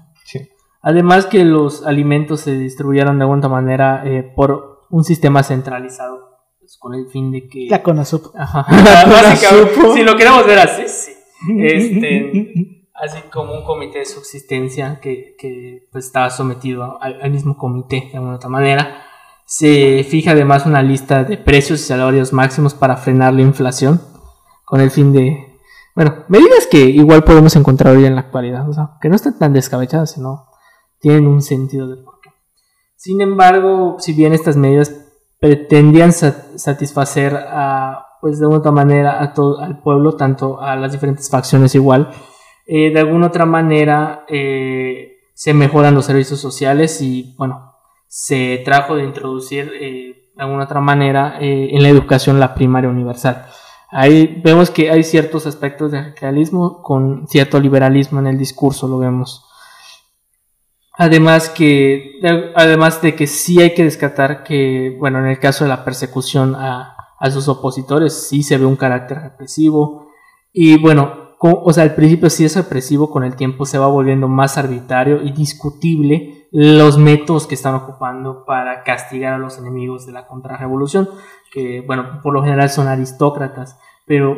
Speaker 3: Además que los alimentos se distribuyeron de alguna manera eh, por un sistema centralizado, pues, con el fin de que...
Speaker 1: La CONASUP.
Speaker 3: Ajá. Básicamente, si lo queremos ver así, sí. Este, así como un comité de subsistencia que, que, pues, estaba sometido al, al mismo comité de alguna otra manera. Se fija además una lista de precios y salarios máximos para frenar la inflación con el fin de, bueno, medidas que igual podemos encontrar hoy en la actualidad, o sea, que no están tan descabechadas, sino tienen un sentido de por qué. Sin embargo, si bien estas medidas pretendían sa- satisfacer a, pues de otra manera a todo al pueblo, tanto a las diferentes facciones igual, eh, de alguna otra manera eh, se mejoran los servicios sociales y bueno, se trajo de introducir eh, de alguna otra manera eh, en la educación la primaria universal. Ahí vemos que hay ciertos aspectos de realismo con cierto liberalismo en el discurso, lo vemos. Además que, de- además de que sí hay que descartar que, bueno, en el caso de la persecución a, a sus opositores, sí se ve un carácter represivo. Y bueno, o sea, al principio sí es represivo, con el tiempo se va volviendo más arbitrario y discutible los métodos que están ocupando para castigar a los enemigos de la contrarrevolución, que bueno, por lo general son aristócratas, pero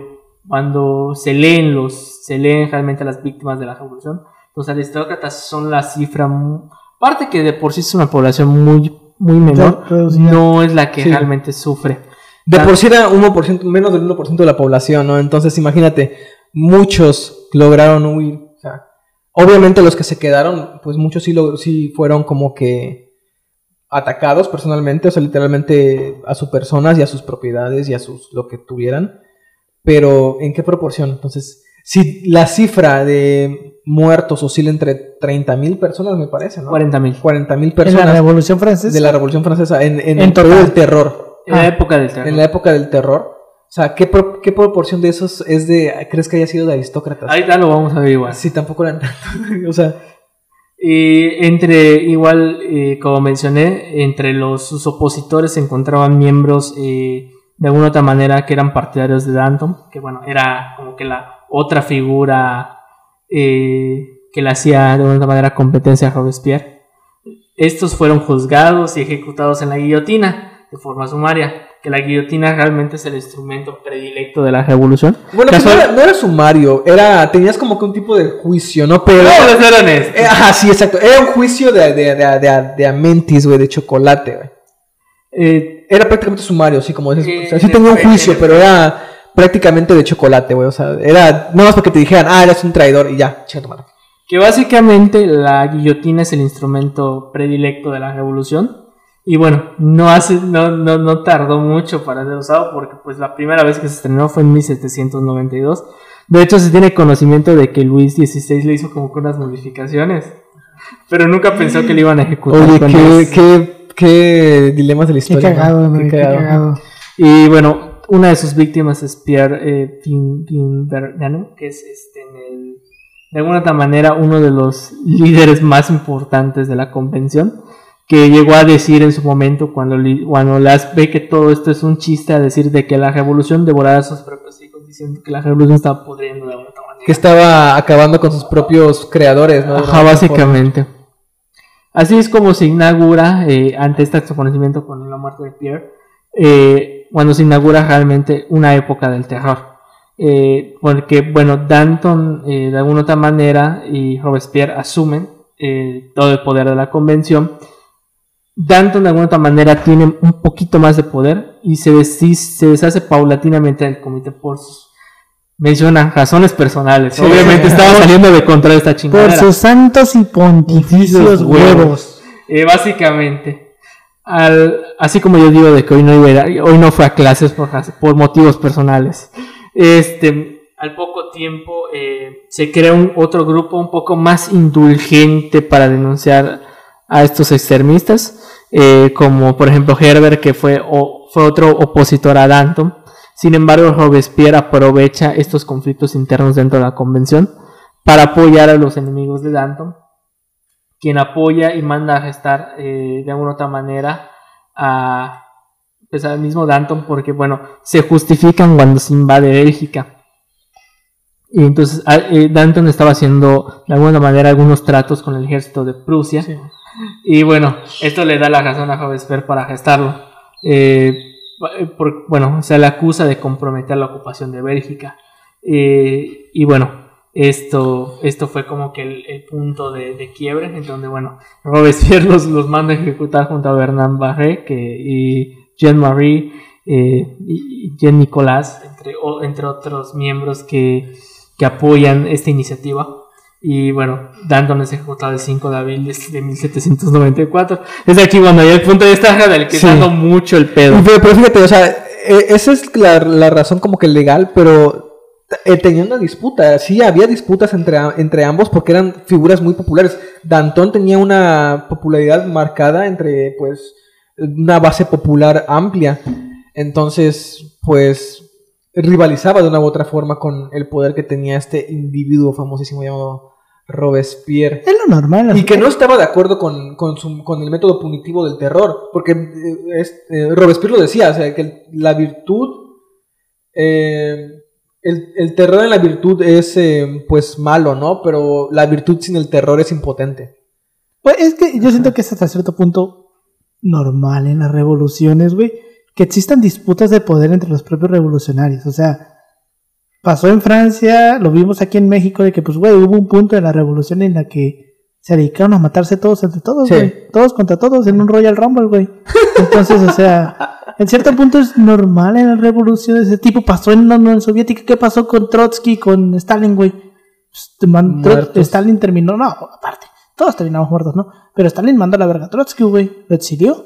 Speaker 3: cuando se leen los, se leen realmente las víctimas de la revolución, los aristócratas son la cifra, aparte que de por sí es una población muy, muy menor,
Speaker 1: Reducida.
Speaker 3: no es la que
Speaker 2: Sí.
Speaker 3: realmente sufre.
Speaker 2: De por sí era 1%, menos del 1% de la población, ¿no? Entonces imagínate, muchos lograron huir. O sea, obviamente los que se quedaron, pues muchos sí, lo, sí fueron como que atacados personalmente, o sea, literalmente a sus personas y a sus propiedades y a sus lo que tuvieran. pero ¿en qué proporción? Entonces, si la cifra de muertos oscila entre 30.000 personas, me parece, ¿no?
Speaker 3: 40.000.
Speaker 2: 40.000
Speaker 1: En la
Speaker 2: personas
Speaker 1: Revolución Francesa.
Speaker 2: de la Revolución Francesa en, en
Speaker 1: En
Speaker 2: el
Speaker 1: total.
Speaker 2: terror.
Speaker 3: En la época del terror.
Speaker 2: En la época del terror. O sea, ¿qué, pro- qué proporción de esos es de, crees que haya sido de aristócratas?
Speaker 3: Ahí ya lo vamos a ver igual.
Speaker 2: Sí, tampoco eran tantos. o sea,
Speaker 3: Y entre, igual, eh, como mencioné, entre los sus opositores se encontraban miembros eh, de alguna otra manera que eran partidarios de Danton, que bueno, era como que la otra figura eh, que le hacía de alguna manera competencia a Robespierre. Estos fueron juzgados y ejecutados en la guillotina de forma sumaria, que la guillotina realmente es el instrumento predilecto de la revolución.
Speaker 2: bueno, pues no, era, no era sumario, era, tenías como que un tipo de juicio, ¿no? Pero...
Speaker 3: A ser honestos.
Speaker 2: Eh, ajá, sí, exacto. Era un juicio de, de, de, de, de Amentis, güey, de chocolate, güey.
Speaker 3: Eh,
Speaker 2: Era prácticamente sumario, sí, como dices.
Speaker 3: Eh,
Speaker 2: o sea, sí tenía un juicio, pero era prácticamente de chocolate, güey. O sea, era nada más porque te dijeran, ah, eres un traidor y ya, madre.
Speaker 3: que básicamente la guillotina es el instrumento predilecto de la revolución y bueno no hace no, no, no tardó mucho para ser usado porque pues la primera vez que se estrenó fue en 1792 de hecho se tiene conocimiento de que Luis XVI le hizo como que unas modificaciones pero nunca pensó que le iban a ejecutar
Speaker 2: Oye, qué,
Speaker 3: es-
Speaker 2: qué, qué dilemas de la
Speaker 1: Qué
Speaker 2: historia. ¿no?
Speaker 1: cagado, güey,
Speaker 2: Qué
Speaker 1: qué
Speaker 2: cagado.
Speaker 1: cagado.
Speaker 3: y bueno una de sus víctimas es Pierre eh, Pinbergano que es este en el de alguna otra manera uno de los líderes más importantes de la convención, que llegó a decir en su momento cuando, cuando las ve que todo esto es un chiste, a decir de que la revolución devorará a sus propios hijos, diciendo que la revolución estaba pudriendo de alguna otra manera.
Speaker 2: Que estaba acabando con sus propios creadores, ¿no?
Speaker 3: Ajá, básicamente. Así es como se inaugura, eh, ante este reconocimiento con la muerte de Pierre, eh, cuando se inaugura realmente una época del terror. Eh, porque, bueno, Danton eh, de alguna otra manera y Robespierre asumen eh, todo el poder de la convención. Danton de alguna otra manera tiene un poquito más de poder y se, se deshace paulatinamente del comité por sus, menciona, razones personales.
Speaker 2: Sí.
Speaker 3: Obviamente estaba saliendo de control esta
Speaker 1: Por
Speaker 3: chingadera.
Speaker 1: sus santos y pontificios
Speaker 3: Pontificios
Speaker 1: huevos.
Speaker 3: Eh, básicamente, al, así como yo digo de que hoy no, iba a hoy no fue a clases por motivos personales, este, al poco tiempo eh, se crea un otro grupo un poco más indulgente para denunciar a estos extremistas, eh, como por ejemplo Herbert, que fue, o- fue otro opositor a Danton. Sin embargo, Robespierre aprovecha estos conflictos internos dentro de la convención para apoyar a los enemigos de Danton quien apoya y manda a arrestar eh, de alguna otra manera a, pues, al mismo Danton porque, bueno, se justifican cuando se invade Bélgica. Y entonces a- eh, Danton estaba haciendo de alguna manera algunos tratos con el ejército de Prusia. Y bueno, esto le da la razón a Robespierre para arrestarlo. Eh, por- bueno, se le acusa de comprometer la ocupación de Bélgica. Eh, y bueno, esto, esto fue como que el, el punto de, de quiebre, en donde, bueno, Robespierre los, los manda a ejecutar junto a Bernard Barré que, y Jean-Marie eh, y Jean Nicolas, entre, o- entre otros miembros que, que apoyan esta iniciativa. Y bueno, Danton es ejecutado el 5 de abril de, de 1794. Es aquí cuando hay el punto de esta del que
Speaker 2: Sí.
Speaker 3: dando mucho el pedo.
Speaker 2: Pero, pero fíjate, o sea, eh, esa es la, la razón como que legal, pero eh, tenía una disputa. Sí, había disputas entre, entre ambos porque eran figuras muy populares. Danton tenía una popularidad marcada entre, pues, una base popular amplia. Entonces, pues, rivalizaba de una u otra forma con el poder que tenía este individuo famosísimo llamado Robespierre.
Speaker 1: Es lo normal.
Speaker 2: Y que no estaba de acuerdo con, con, su- con el método punitivo del terror, porque eh, es- eh, Robespierre lo decía, o sea, que la virtud, eh, el, el terror en la virtud es eh, pues malo, ¿no? Pero la virtud sin el terror es impotente.
Speaker 1: Pues es que yo siento que es hasta cierto punto normal en las revoluciones, güey, que existan disputas de poder entre los propios revolucionarios. O sea, pasó en Francia, lo vimos aquí en México, de que, pues, güey, hubo un punto de la revolución en la que se dedicaron a matarse todos entre todos,
Speaker 2: Sí.
Speaker 1: Todos contra todos en un Royal Rumble, güey. Entonces, o sea, en cierto punto es normal en las revoluciones. Ese tipo pasó en la Unión Soviética. ¿Qué pasó con Trotsky, con Stalin, güey? Pues. Stalin terminó, no, aparte, todos terminamos muertos, ¿no? Pero Stalin mandó a la verga a Trotsky, güey, lo exilió.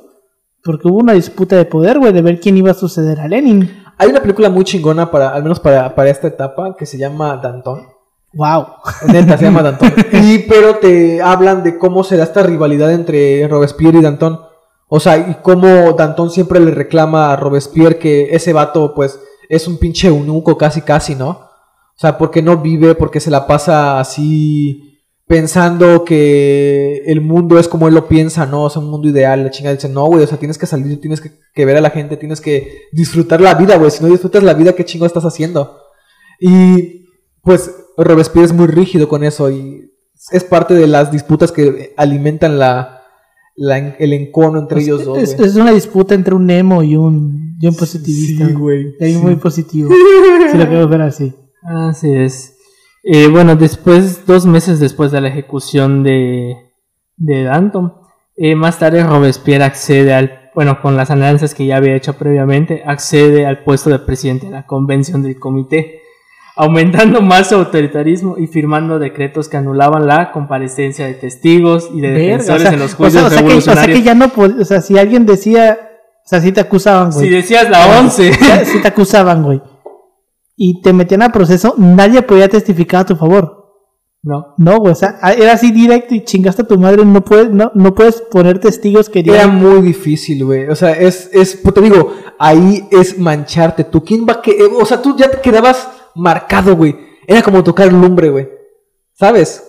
Speaker 1: Porque hubo una disputa de poder, güey, de ver quién iba a suceder a Lenin.
Speaker 2: Hay una película muy chingona para, al menos para, para esta etapa, que se llama Danton.
Speaker 1: Wow.
Speaker 2: Neta, se llama Danton. Y pero te hablan de cómo se da esta rivalidad entre Robespierre y Danton. O sea, y cómo Danton siempre le reclama a Robespierre que ese vato, pues, es un pinche eunuco casi casi, ¿no? O sea, porque no vive, porque se la pasa así pensando que el mundo es como él lo piensa, ¿no? O sea, un mundo ideal. La chingada dice, no, güey, o sea, tienes que salir, tienes que, que ver a la gente, tienes que disfrutar la vida, güey. Si no disfrutas la vida, ¿qué chingo estás haciendo? Y pues Robespierre es muy rígido con eso y es parte de las disputas que alimentan la, la- el encono entre ellos dos,
Speaker 1: es, una disputa entre un emo y un, y un positivista.
Speaker 2: Sí, güey.
Speaker 1: Es
Speaker 2: sí.
Speaker 1: muy positivo. si lo queremos ver así.
Speaker 3: Así es. Eh, bueno, después, dos meses después de la ejecución de, de Danton, eh, más tarde Robespierre accede al, bueno, con las alianzas que ya había hecho previamente, accede al puesto de presidente de la convención del comité, aumentando más su autoritarismo y firmando decretos que anulaban la comparecencia de testigos y de
Speaker 1: Verga,
Speaker 3: defensores
Speaker 1: o sea,
Speaker 3: en los
Speaker 1: o
Speaker 3: juicios
Speaker 1: sea, o sea que, o sea que ya no o sea, si alguien decía, o sea, si te acusaban,
Speaker 3: Si
Speaker 1: güey.
Speaker 3: decías la 11,
Speaker 1: Ya, si te acusaban, güey. Y te metían a proceso, nadie podía testificar a tu favor.
Speaker 3: no.
Speaker 1: No, güey, o sea, era así directo y chingaste a tu madre, no puedes, no, no puedes poner testigos que
Speaker 2: Era muy difícil, güey. O sea, es, es, pues te digo, ahí es mancharte. ¿Tú quién va que, eh, o sea, tú ya te quedabas marcado, güey. Era como tocar lumbre, güey. ¿Sabes?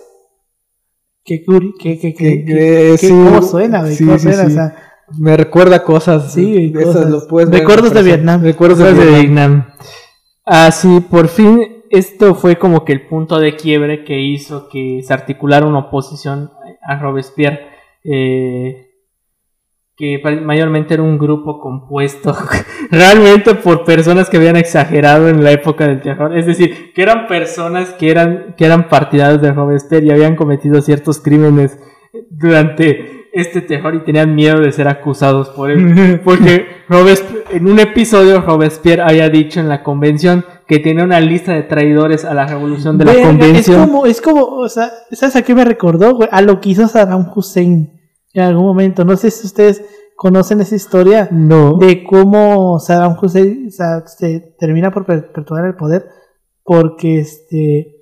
Speaker 1: que, curi- que, que, que,
Speaker 2: Que-
Speaker 1: que-
Speaker 2: que-
Speaker 1: que-
Speaker 2: sí.
Speaker 1: ¿cómo suena, güey?
Speaker 2: Sí,
Speaker 1: ¿Cómo
Speaker 2: sí,
Speaker 1: suena?
Speaker 2: sí.
Speaker 1: O sea,
Speaker 2: Me recuerda cosas.
Speaker 1: Sí,
Speaker 2: esas
Speaker 1: cosas.
Speaker 2: lo puedes ver
Speaker 1: Recuerdos de. Vietnam.
Speaker 2: Recuerdos de
Speaker 3: Cosas de
Speaker 2: Vietnam.
Speaker 3: Vietnam. Así, por fin, esto fue como que el punto de quiebre que hizo que se articulara una oposición a Robespierre, eh, que mayormente era un grupo compuesto realmente por personas que habían exagerado en la época del terror, es decir, que eran personas que eran, que eran partidarios de Robespierre y habían cometido ciertos crímenes durante este terror y tenían miedo de ser acusados por él. Porque en un episodio Robespierre había dicho en la convención que tenía una lista de traidores a la revolución de la convención.
Speaker 1: Es como, es como, o sea, ¿sabes a qué me recordó? A lo que hizo Saddam Hussein en algún momento. No sé si ustedes conocen esa historia
Speaker 3: No.
Speaker 1: de cómo Saddam Hussein se termina por per- perpetuar el poder porque este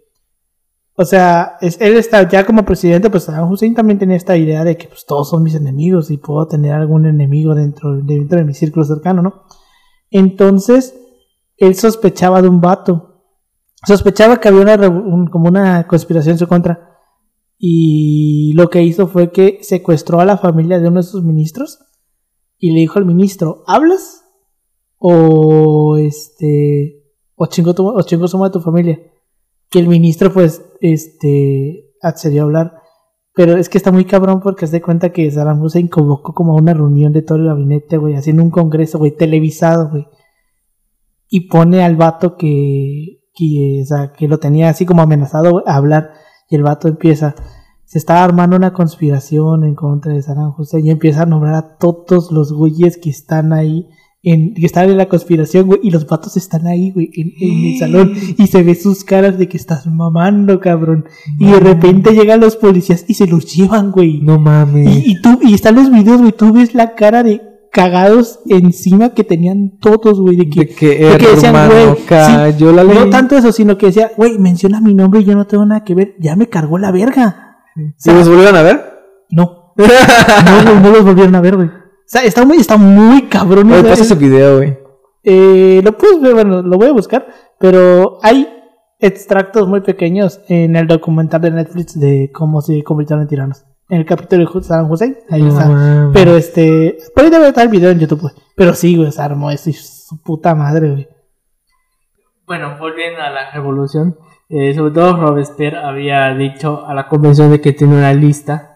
Speaker 1: o sea es- él está ya como presidente pues Saddam Hussein también tenía esta idea de que pues todos son mis enemigos y puedo tener algún enemigo dentro, dentro de mi círculo cercano no entonces él sospechaba de un vato sospechaba que había una un- como una conspiración en su contra y lo que hizo fue que secuestró a la familia de uno de sus ministros y le dijo al ministro, ¿hablas? O este o chingo tu, o chingo suma de tu familia. Que el ministro pues este accedió a hablar. Pero es que está muy cabrón porque se de cuenta que Saddam Hussein convocó como a una reunión de todo el gabinete, güey, haciendo un congreso, güey, televisado, güey. Y pone al vato que, que, o sea, que lo tenía así como amenazado a hablar. Y el vato empieza, se está armando una conspiración en contra de Saddam Hussein y empieza a nombrar a todos los güeyes que están ahí, en, que están en la conspiración, güey, y los vatos están ahí, güey, en, en el salón y se ve sus caras de que estás mamando, cabrón. Y de repente llegan los policías y se los llevan, güey.
Speaker 2: No mames.
Speaker 1: Y, y tú, y están los videos, güey, tú ves la cara de cagados encima que tenían todos, güey, de que,
Speaker 2: de que,
Speaker 1: de que decían, güey, sí,
Speaker 2: cayó la ley.
Speaker 1: no tanto eso, sino que decía, güey, menciona mi nombre y yo no tengo nada que ver, ya me cargó la verga.
Speaker 2: ¿Sí los volvieron a ver?
Speaker 1: No, no, güey, no los volvieron a ver, güey. O sea, está muy, está muy cabrón.
Speaker 2: Oye, pasa ese video, güey.
Speaker 1: eh, lo puedes ver, bueno, lo voy a buscar, pero hay extractos muy pequeños en el documental de Netflix de cómo se convirtieron en tiranos. En el capítulo de Saddam Hussein, ahí
Speaker 2: No
Speaker 1: está. Pero este, por ahí debe estar el video en YouTube, güey. Pero sí, güey, se armó eso y su puta madre, güey.
Speaker 3: Bueno, volviendo a la revolución, eh, sobre todo Robespierre había dicho a la convención de que tiene una lista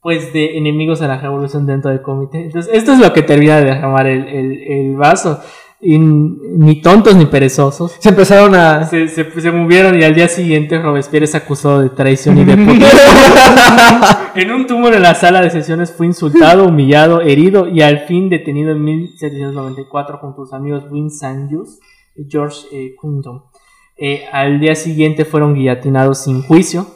Speaker 3: pues de enemigos a la revolución dentro del comité. Entonces, esto es lo que termina de derramar el, el, el vaso. Y ni tontos ni perezosos.
Speaker 2: Se empezaron a...
Speaker 3: Se, se, se movieron y al día siguiente Robespierre es acusado de traición y de en un tumor en la sala de sesiones fue insultado, humillado, herido y al fin detenido en 1794 junto a sus amigos Win Sanjus y George eh. Eh, al día siguiente fueron guillotinados sin juicio.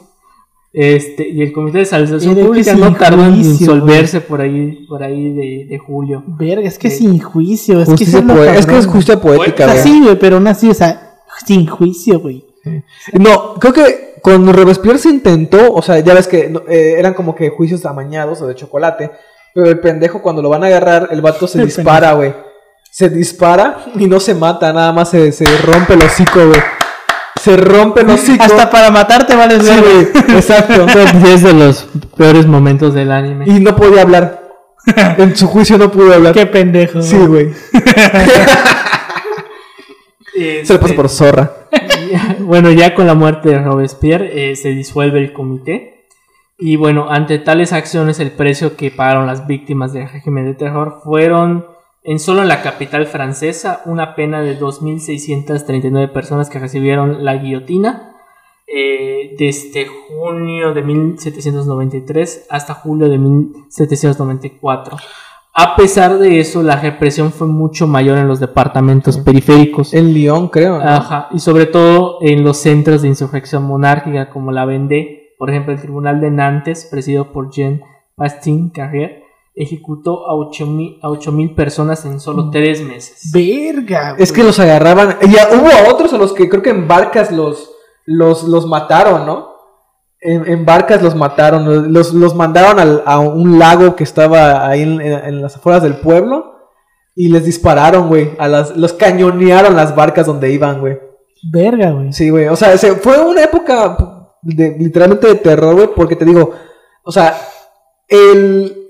Speaker 3: Este, y el Comité de
Speaker 1: que
Speaker 3: Pública no tardó en disolverse por ahí, por ahí de, de julio.
Speaker 1: Verga, es que sin juicio. Es que, es,
Speaker 2: es que es justicia poética,
Speaker 1: sea,
Speaker 2: güey.
Speaker 1: sí, güey, pero aún así, o sea, sin juicio, güey.
Speaker 2: No, creo que cuando Robespierre se intentó, o sea, ya ves que no, eh, eran como que juicios amañados o de chocolate, pero el pendejo cuando lo van a agarrar, el vato se
Speaker 1: El
Speaker 2: dispara, güey. Se dispara y no se mata, nada más se, se rompe el hocico, güey. Se rompe el hocico.
Speaker 1: Hasta para matarte vale
Speaker 2: Sí, güey, exacto.
Speaker 3: es de los peores momentos del anime.
Speaker 2: Y no podía hablar. En su juicio no pudo hablar.
Speaker 1: Qué pendejo.
Speaker 2: Sí, güey. Se le pasa
Speaker 3: Este,
Speaker 2: por zorra.
Speaker 3: ya- bueno, ya con la muerte de Robespierre eh, se disuelve el comité. Y bueno, ante tales acciones, el precio que pagaron las víctimas del régimen de terror fueron, en solo en la capital francesa, una pena de 2.639 personas que recibieron la guillotina. eh, desde junio de 1793 hasta julio de 1794. A pesar de eso, la represión fue mucho mayor en los departamentos periféricos.
Speaker 2: En Lyon, creo. ¿no?
Speaker 3: Ajá, y sobre todo en los centros de insurrección monárquica como la Vendée, por ejemplo, el Tribunal de Nantes, presidido por Jean Bastien Carrier, ejecutó a 8.000 a 8.000 personas en solo tres meses.
Speaker 1: Verga.
Speaker 2: Es que
Speaker 1: güey.
Speaker 2: los agarraban. Y ya hubo a otros a los que creo que en barcas los, los, los mataron, ¿no? En, en barcas los mataron. Los, los mandaron al- a un lago que estaba ahí en, en- en las afueras del pueblo. Y les dispararon, güey. A las, los cañonearon las barcas donde iban, güey.
Speaker 1: Verga, güey.
Speaker 2: Sí, güey. O sea, se- fue una época de, literalmente de terror, güey. Porque te digo, o sea, el...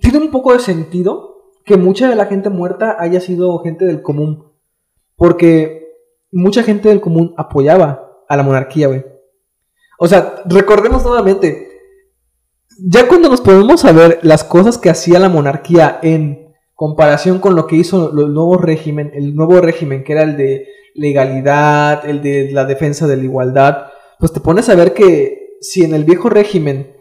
Speaker 2: Tiene un poco de sentido que mucha de la gente muerta haya sido gente del común. Porque mucha gente del común apoyaba a la monarquía, güey. O sea, recordemos nuevamente. Ya cuando nos podemos saber las cosas que hacía la monarquía en comparación con lo que hizo el nuevo régimen, el nuevo régimen que era el de legalidad, el de la defensa de la igualdad, pues te pones a ver que si en el viejo régimen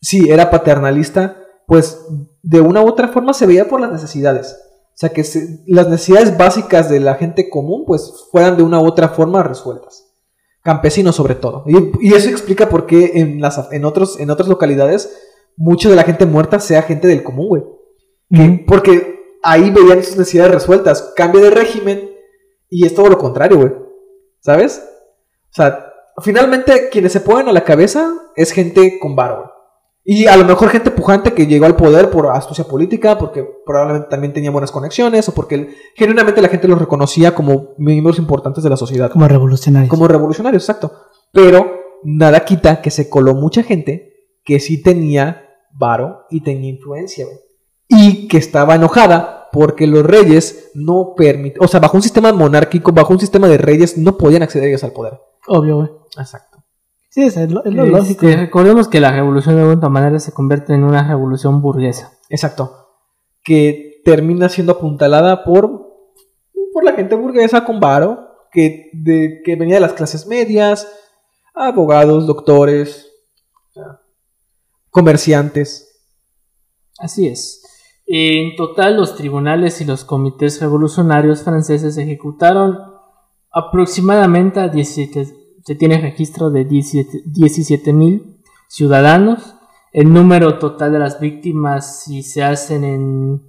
Speaker 2: sí era paternalista, pues de una u otra forma se veía por las necesidades. O sea, que se- las necesidades básicas de la gente común, pues fueran de una u otra forma resueltas. Campesinos sobre todo. Y, y eso explica por qué en, las, en, otros, en otras localidades mucha de la gente muerta sea gente del común, güey. Que- Porque ahí veían sus necesidades resueltas. Cambio de régimen y es todo lo contrario, güey. ¿Sabes? O sea, finalmente quienes se ponen a la cabeza es gente con varo, güey. Y a lo mejor gente pujante que llegó al poder por astucia política, porque probablemente también tenía buenas conexiones, o porque genuinamente la gente los reconocía como miembros importantes de la sociedad.
Speaker 1: Como revolucionario.
Speaker 2: Como revolucionarios, exacto. Pero nada quita que se coló mucha gente que sí tenía varo y tenía influencia. Y que estaba enojada porque los reyes no permitían, o sea, bajo un sistema monárquico, bajo un sistema de reyes, no podían acceder ellos al poder.
Speaker 1: Obvio, güey.
Speaker 2: Exacto.
Speaker 1: Sí, es, lo, es lo
Speaker 3: Este,
Speaker 1: lógico.
Speaker 3: recordemos que la revolución de alguna manera se convierte en una revolución burguesa.
Speaker 2: Exacto. Que termina siendo apuntalada por, por la gente burguesa con varo, que, de, que venía de las clases medias, abogados, doctores, comerciantes.
Speaker 3: Así es. En total, los tribunales y los comités revolucionarios franceses ejecutaron aproximadamente a 17, se tiene registro de 17 mil ciudadanos. El número total de las víctimas, si se hacen en,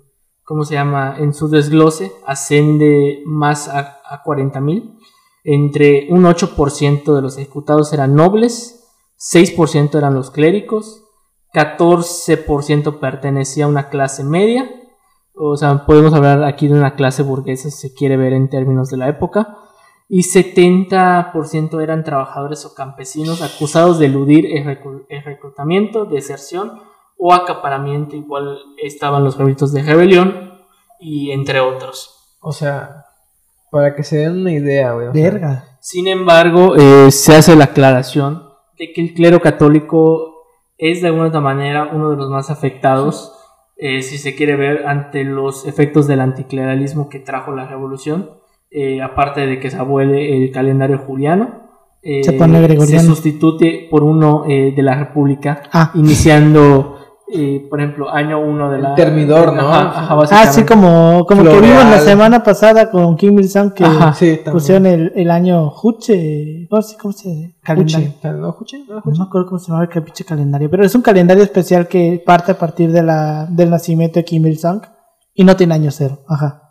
Speaker 3: ¿cómo se llama? En su desglose, asciende más a, a 40 mil. Entre un 8% de los ejecutados eran nobles, 6% eran los clérigos, 14% pertenecía a una clase media. O sea, podemos hablar aquí de una clase burguesa si se quiere ver en términos de la época. Y 70% eran trabajadores o campesinos acusados de eludir el, reclu- el reclutamiento, deserción o acaparamiento. Igual estaban los rebeldes de rebelión y entre otros.
Speaker 2: O sea, para que se den una idea, güey.
Speaker 1: Verga.
Speaker 3: Sin embargo, eh, se hace la aclaración de que el clero católico es de alguna otra manera uno de los más afectados, eh, si se quiere ver, ante los efectos del anticleralismo que trajo la revolución, eh, aparte de que se abuele el calendario juliano. eh,
Speaker 1: Se pone gregoriano.
Speaker 3: se sustituye por uno eh, de la República,
Speaker 1: Ah.
Speaker 3: iniciando Y, por ejemplo, año 1 de la...
Speaker 2: Termidor, ¿no?
Speaker 3: Ajá, ajá,
Speaker 1: Ah, sí, como, como que vimos la semana pasada con Kim Il-sung que
Speaker 3: Ajá.
Speaker 2: Sí, también.
Speaker 1: pusieron el, el año Juche. ¿Cómo se, cómo se calendario?
Speaker 2: Juche. ¿No, Juche? ¿No,
Speaker 1: No
Speaker 2: Juche?
Speaker 1: me acuerdo cómo se llama el pinche calendario, pero es un calendario especial que parte a partir de la, del nacimiento de Kim Il-sung y no tiene año cero. Ajá.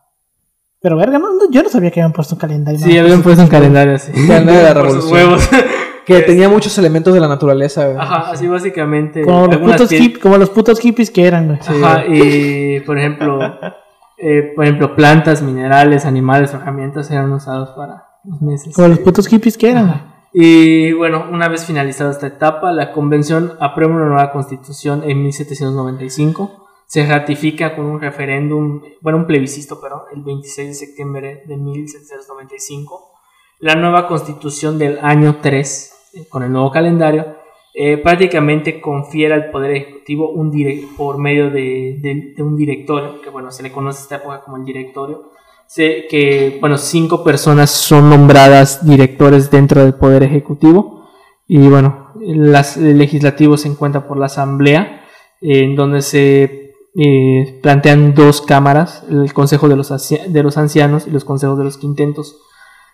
Speaker 1: Pero verga, no, no, yo no sabía que habían puesto un calendario.
Speaker 3: Sí, habían puesto un calendario así.
Speaker 2: Calendario de la
Speaker 3: Por sus
Speaker 2: revolución.
Speaker 3: huevos.
Speaker 2: Que tenía muchos elementos de la naturaleza, güey.
Speaker 3: Ajá, así básicamente.
Speaker 1: como, los putos hip- como los putos hippies que eran, güey.
Speaker 3: Ajá, y por ejemplo, eh, por ejemplo, plantas, minerales, animales, herramientas eran usados para los meses.
Speaker 1: Como los putos hippies que eran, güey.
Speaker 3: Y bueno, una vez finalizada esta etapa, la convención aprueba una nueva constitución en 1795. Se ratifica con un referéndum, bueno, un plebiscito, perdón, el 26 de septiembre de 1795. La nueva constitución del año 3, eh, con el nuevo calendario, eh, prácticamente confiere al Poder Ejecutivo un por medio de, un directorio, que bueno, se le conoce esta época como el directorio, se- que bueno, cinco personas son nombradas directores dentro del Poder Ejecutivo y bueno, las, el legislativo se encuentra por la Asamblea, eh, en donde se eh, plantean dos cámaras, el Consejo de los, de los Ancianos y los Consejos de los Quintentos.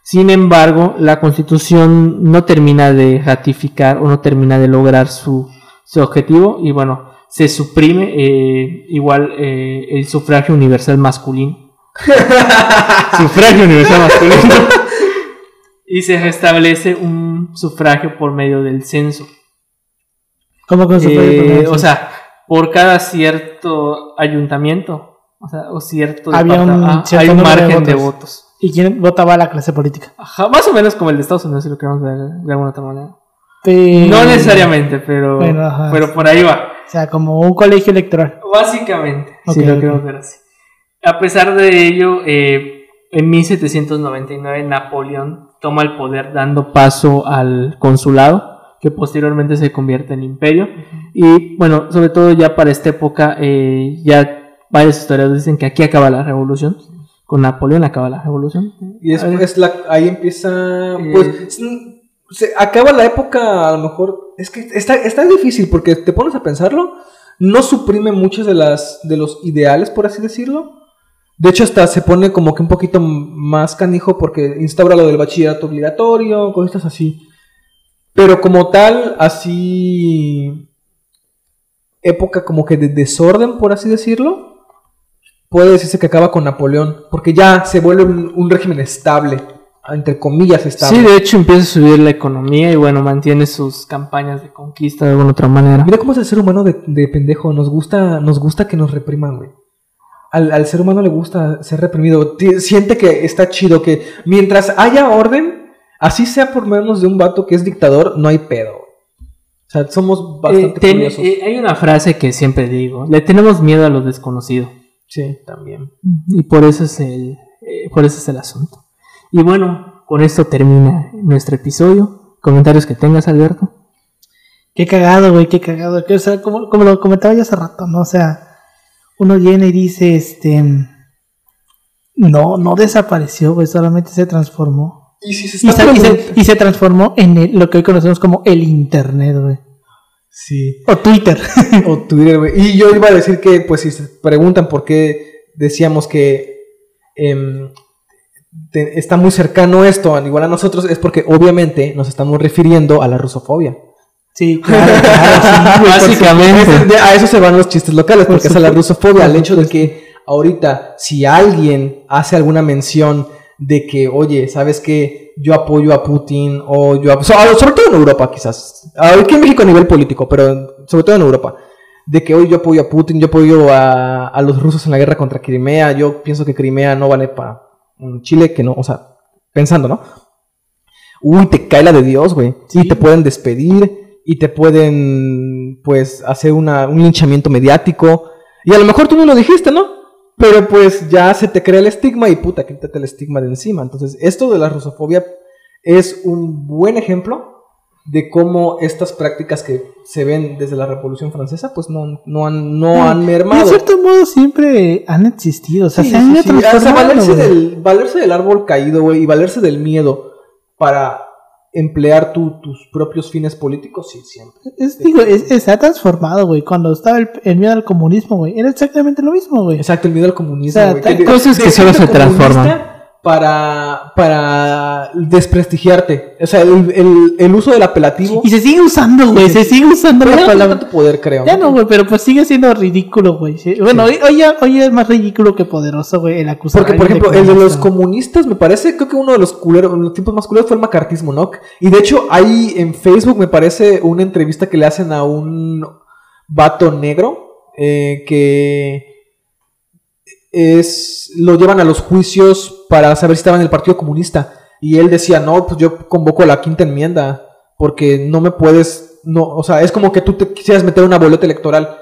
Speaker 3: Sin embargo, la Constitución no termina de ratificar o no termina de lograr su, su objetivo y bueno, se suprime eh, igual eh, el sufragio universal masculino. sufragio universal masculino. y se restablece un sufragio por medio del censo.
Speaker 1: ¿Cómo con su
Speaker 3: Eh, o sea, por cada cierto ayuntamiento, o sea, o cierto
Speaker 1: Había un
Speaker 3: ah,
Speaker 1: cierto
Speaker 3: hay un
Speaker 1: de
Speaker 3: margen de
Speaker 1: votos. ¿Y quién votaba la clase política?
Speaker 3: Ajá, más o menos como el de Estados Unidos, si lo queremos ver de alguna otra manera.
Speaker 1: Pero-
Speaker 3: No necesariamente, pero,
Speaker 1: Bueno, ajá.
Speaker 3: pero por ahí va.
Speaker 1: O sea, como un colegio electoral.
Speaker 3: Básicamente,
Speaker 1: Ok,
Speaker 3: si lo queremos ver así. A pesar de ello, eh, en 1799 Napoleón toma el poder dando paso al consulado, que posteriormente se convierte en imperio. Y bueno, sobre todo ya para esta época, eh, ya varios historiadores dicen que aquí acaba la revolución. Con Napoleón acaba la revolución.
Speaker 2: Y después la, ahí empieza,
Speaker 3: Eh.
Speaker 2: pues, mm, se acaba la época, a lo mejor, es que está, está difícil porque te pones a pensarlo, no suprime muchos de, las, de los ideales, por así decirlo. De hecho, hasta se pone como que un poquito más canijo porque instaura lo del bachillerato obligatorio, cosas así. Pero como tal, así, época como que de desorden, por así decirlo, puede decirse que acaba con Napoleón, porque ya se vuelve un, un régimen estable, entre comillas estable.
Speaker 3: Sí, de hecho empieza a subir la economía y bueno, mantiene sus campañas de conquista de alguna otra manera.
Speaker 2: Mira cómo es el ser humano de, de pendejo, nos gusta, nos gusta que nos repriman, güey. Al, al ser humano le gusta ser reprimido, siente que está chido, que mientras haya orden, así sea por menos de un vato que es dictador, no hay pedo. O sea, somos bastante
Speaker 3: Eh, ten-
Speaker 2: curiosos.
Speaker 3: eh, hay una frase que siempre digo, le tenemos miedo a lo desconocido.
Speaker 2: sí, también.
Speaker 3: Y por eso es el, eh, por eso es el asunto. Y bueno, con esto termina nuestro episodio. Comentarios que tengas, Alberto.
Speaker 1: Qué cagado, güey, qué cagado. Que, o sea, como, como lo comentaba yo hace rato, ¿no? O sea, uno viene y dice, este. No, no desapareció, güey, solamente se transformó.
Speaker 2: Y si se
Speaker 1: Y
Speaker 2: está
Speaker 1: se, y se-
Speaker 2: preguntando-
Speaker 1: y se transformó en el- lo que hoy conocemos como el Internet, güey.
Speaker 2: Sí.
Speaker 1: O Twitter.
Speaker 2: O Twitter, güey. Y yo iba a decir que, pues, si se preguntan por qué decíamos que em, te- está muy cercano esto, al igual a nosotros, es porque obviamente nos estamos refiriendo a la rusofobia.
Speaker 1: sí, claro, sí,
Speaker 3: Básicamente.
Speaker 2: A eso se van los chistes locales,
Speaker 1: Por
Speaker 2: porque es a la rusofobia, al hecho de que ahorita, si alguien hace alguna mención de que, oye, ¿sabes qué? Yo apoyo a Putin, o yo so- ah, sobre todo en Europa, quizás. Aquí en México a nivel político, pero sobre todo en Europa. De que hoy yo apoyo a Putin, yo apoyo a, a los rusos en la guerra contra Crimea, yo pienso que Crimea no vale para un Chile, que no, o sea, pensando, ¿no? Uy, te cae la de Dios, güey. Y te pueden despedir y te pueden, pues, hacer una, un linchamiento mediático. Y a lo mejor tú no lo dijiste, ¿no? Pero pues ya se te crea el estigma y puta, quítate el estigma de encima. Entonces, esto de la rusofobia es un buen ejemplo de cómo estas prácticas que se ven desde la Revolución Francesa, pues no, no han, no han mermado.
Speaker 1: de cierto modo siempre han existido. O sea,
Speaker 2: Sí,
Speaker 1: se han
Speaker 2: sí. O sea, valerse del, valerse del árbol caído, güey, y valerse del miedo para emplear tu- tus propios fines políticos, sí, siempre.
Speaker 1: Es, digo, es- está transformado, güey. Cuando estaba el, el miedo al comunismo, güey. Era exactamente lo mismo, güey.
Speaker 2: Exacto, el miedo al comunismo.
Speaker 1: O sea,
Speaker 2: güey,
Speaker 1: hay
Speaker 3: cosas que solo se transforman.
Speaker 2: Para, para desprestigiarte. O sea, el, el- el uso del apelativo.
Speaker 1: Y se sigue usando, güey. Se sigue usando
Speaker 2: Pero
Speaker 1: la
Speaker 2: ya no tanto poder, creo.
Speaker 1: Ya no, güey, pero pues sigue siendo ridículo, güey. Bueno, hoy, hoy, es más ridículo que poderoso, güey, el acusar.
Speaker 2: Porque, por ejemplo, el de los
Speaker 1: comunista.
Speaker 2: comunistas, me parece, creo que uno de los culeros, los tiempos más culeros fue el macartismo, ¿no? Y de hecho, hay en Facebook, me parece, una entrevista que le hacen a un vato negro eh, que es lo llevan a los juicios para saber si estaba en el Partido Comunista. Y él decía, no, pues yo convoco la quinta enmienda, porque no me puedes, no, o sea, es como que tú te quisieras meter una boleta electoral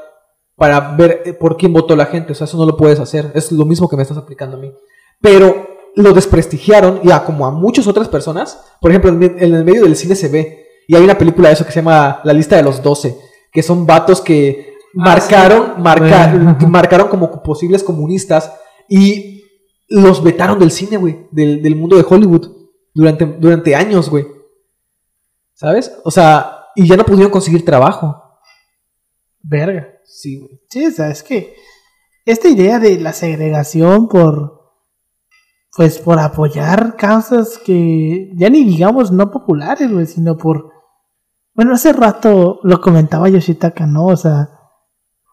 Speaker 2: para ver eh, por quién votó la gente, o sea, eso no lo puedes hacer, es lo mismo que me estás aplicando a mí. Pero lo desprestigiaron y a como a muchas otras personas, por ejemplo, en, el medio del cine se ve, y hay una película de eso que se llama La lista de los 12, que son vatos que marcaron, marca-
Speaker 3: Bueno.
Speaker 2: que marcaron como posibles comunistas y los vetaron del cine, güey, del, del mundo de Hollywood durante, durante años, güey. ¿Sabes? O sea, y ya no pudieron conseguir trabajo.
Speaker 1: Verga.
Speaker 2: Sí, güey.
Speaker 1: Sí, o sea, es que esta idea de la segregación por. Pues por apoyar causas que ya ni digamos no populares, güey, sino por. Bueno, hace rato lo comentaba Yoshitaka, ¿no? O sea,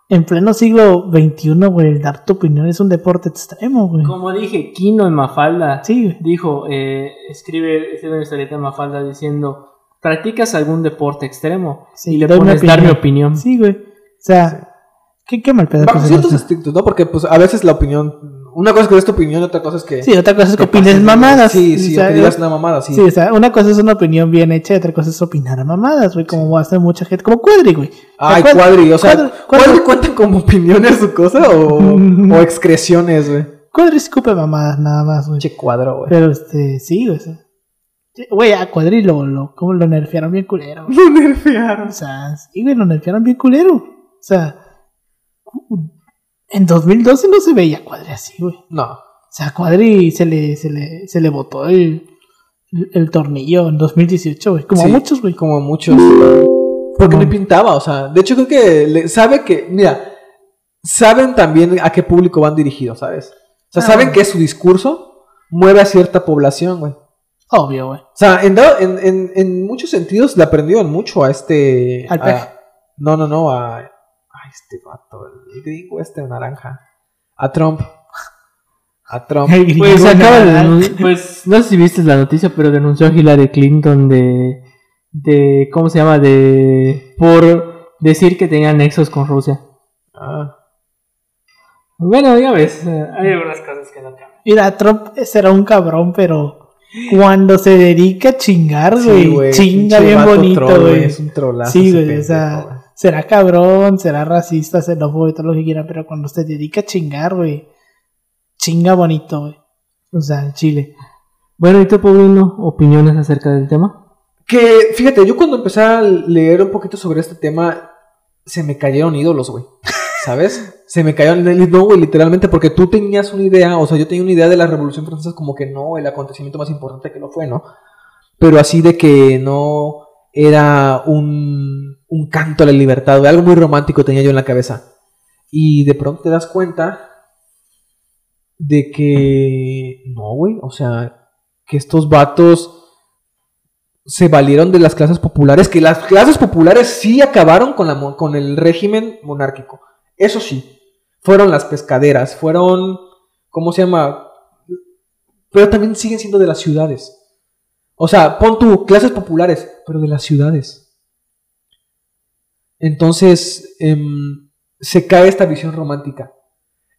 Speaker 1: en pleno siglo XXI, güey, el dar tu opinión es un deporte extremo, güey.
Speaker 3: Como dije, Kino en Mafalda
Speaker 1: Sí, güey.
Speaker 3: dijo, eh, escribe, escribe una historieta en Mafalda diciendo, ¿practicas algún deporte extremo?
Speaker 1: Sí,
Speaker 3: y le pones dar mi
Speaker 1: opinión. Sí, güey. O sea, ¿qué, qué mal pedo
Speaker 2: Bajo ciertos
Speaker 1: nos-
Speaker 2: estrictos, ¿no? Porque pues a veces la opinión, una cosa es que des tu opinión otra cosa es que...
Speaker 1: Sí, otra cosa es que opines mamadas.
Speaker 2: Sí, sí,
Speaker 1: o sea,
Speaker 2: que digas una mamada, sí.
Speaker 1: Sí, o sea, una cosa es una opinión bien hecha y otra cosa es opinar a mamadas, güey, como hace mucha gente, como Cuadri, güey.
Speaker 2: Ay,
Speaker 1: Cuadri-
Speaker 2: cuadri, o sea,
Speaker 1: Cuadri-
Speaker 2: ¿cuadri, cuenta como opiniones su cosa o, o excreciones, güey?
Speaker 1: Cuadri escupe mamadas nada más, güey.
Speaker 2: Che cuadro, güey.
Speaker 1: Pero este, sí, güey. o sea, sí, Güey, a Cuadri lo, lo, como lo nerfearon bien culero.
Speaker 2: Lo nerfearon.
Speaker 1: O sea, sí, güey, lo nerfearon bien culero. O sea, en 2012 no se veía Cuadri así, güey. O
Speaker 2: No.
Speaker 1: sea, a Cuadri se le, se le, se le botó el, el, el tornillo en 2018, güey. Como a
Speaker 2: Sí,
Speaker 1: muchos, güey.
Speaker 2: Como muchos. Porque le pintaba, o sea, de hecho creo que le- sabe que, mira, saben también a qué público van dirigidos, ¿sabes? O sea,
Speaker 1: Ah.
Speaker 2: saben que su discurso mueve a cierta población, güey.
Speaker 1: Obvio, güey.
Speaker 2: O sea, en, dado- en, en, en muchos sentidos le aprendieron mucho a este...
Speaker 1: Al
Speaker 2: a- no, no, no, a este vato, el gringo este naranja. A Trump. A Trump.
Speaker 1: El
Speaker 3: Pues acaba de pues no sé si viste la noticia, pero denunció a Hillary Clinton de, de, ¿cómo se llama? De, por decir que tenía nexos con Rusia.
Speaker 2: Ah,
Speaker 3: Bueno, ya ves, hay algunas cosas que no cambian.
Speaker 1: Mira, Trump será un cabrón, pero cuando se dedica a chingar,
Speaker 2: sí,
Speaker 1: güey,
Speaker 2: güey,
Speaker 1: chinga bien bonito, güey.
Speaker 2: Es un trolazo.
Speaker 1: Sí, güey, o sea,
Speaker 2: güey.
Speaker 1: Será cabrón, será racista, xenófobo y todo lo que quiera, pero cuando se dedica a chingar, güey, chinga bonito, güey. O sea, en Chile.
Speaker 3: Bueno, ¿y tú, Paulino, opiniones acerca del tema?
Speaker 2: Que, fíjate, yo cuando empecé a leer un poquito sobre este tema, se me cayeron ídolos, güey. ¿Sabes? Se me cayeron, no, güey, literalmente, porque tú tenías una idea, o sea, yo tenía una idea de la Revolución Francesa como que no, el acontecimiento más importante que lo fue, ¿no? Pero así de que no era un, un canto a la libertad, algo muy romántico tenía yo en la cabeza. Y de pronto te das cuenta de que no, güey, o sea, que estos vatos se valieron de las clases populares, que las clases populares sí acabaron con, la, con el régimen monárquico. Eso sí, fueron las pescaderas, fueron, ¿cómo se llama? Pero también siguen siendo de las ciudades. O sea, pon tu clases populares, pero de las ciudades. Entonces, em, se cae esta visión romántica.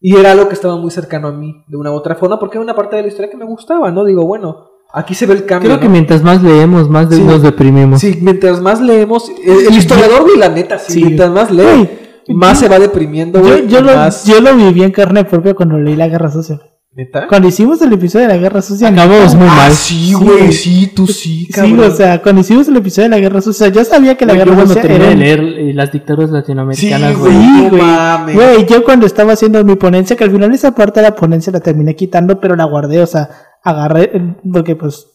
Speaker 2: Y era algo que estaba muy cercano a mí, de una u otra forma, porque era una parte de la historia que me gustaba, ¿no? Digo, bueno, aquí se ve el cambio.
Speaker 3: Creo que mientras más leemos, más de-
Speaker 2: Sí.
Speaker 3: nos deprimimos.
Speaker 2: Sí, mientras más leemos, el, el historiador, güey, la neta, sí,
Speaker 1: Sí.
Speaker 2: mientras más lee, más se va deprimiendo,
Speaker 1: Yo, yo, lo,
Speaker 2: más-
Speaker 1: yo lo viví en carne propia cuando leí La Guerra Sucia.
Speaker 2: ¿Neta?
Speaker 1: Cuando hicimos el episodio de la Guerra Sucia,
Speaker 3: Acabamos muy
Speaker 2: Ah,
Speaker 3: mal.
Speaker 2: sí,
Speaker 1: Sí,
Speaker 2: güey, sí, tú sí,
Speaker 1: Sí,
Speaker 2: cabrón.
Speaker 1: o sea, cuando hicimos el episodio de la Guerra Sucia, yo sabía que la
Speaker 3: Güey, yo
Speaker 1: Guerra
Speaker 3: cuando
Speaker 1: Sucia
Speaker 3: terminé
Speaker 1: era
Speaker 3: de leer eh, las dictaduras
Speaker 2: sí,
Speaker 3: latinoamericanas,
Speaker 2: güey,
Speaker 3: güey.
Speaker 1: Sí,
Speaker 2: no
Speaker 1: güey.
Speaker 2: mames.
Speaker 1: Güey, yo cuando estaba haciendo mi ponencia, que al final esa parte de la ponencia la terminé quitando, pero la guardé, o sea, agarré, eh, porque pues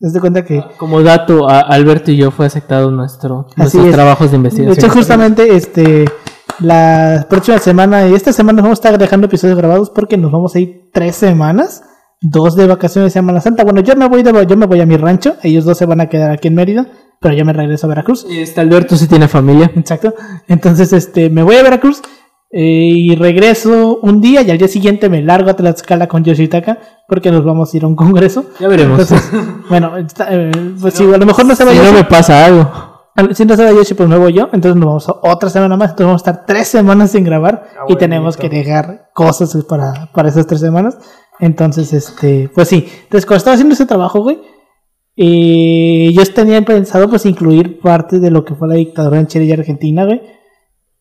Speaker 1: de cuenta que
Speaker 3: Como dato, a- Alberto y yo fue aceptado nuestro,
Speaker 1: Así
Speaker 3: nuestros
Speaker 1: es.
Speaker 3: trabajos de
Speaker 1: De
Speaker 3: investigación.
Speaker 1: hecho, justamente, este, la próxima semana y esta semana vamos a estar dejando episodios grabados porque nos vamos a ir tres semanas, dos de vacaciones de Semana Santa. Bueno, yo me voy de, yo me voy a mi rancho, ellos dos se van a quedar aquí en Mérida, pero yo me regreso a Veracruz.
Speaker 3: Este Alberto sí tiene familia.
Speaker 1: Exacto. Entonces, este, me voy a Veracruz eh, y regreso un día y al día siguiente me largo a Tlaxcala con Yoshitaka porque nos vamos a ir a un congreso.
Speaker 3: Ya veremos.
Speaker 1: Entonces, bueno, está, eh, pues sí, a lo mejor no se va
Speaker 3: si no me pasa algo.
Speaker 1: Al- Si no va Yoshi, pues me voy yo. Entonces nos vamos a otra semana más. Entonces vamos a estar tres semanas sin grabar.
Speaker 2: Ah,
Speaker 1: y tenemos que dejar cosas para, para esas tres semanas. Entonces, este, pues sí. Entonces, cuando estaba haciendo ese trabajo, güey, eh, yo tenía pensado, pues, incluir parte de lo que fue la dictadura en Chile y Argentina, güey.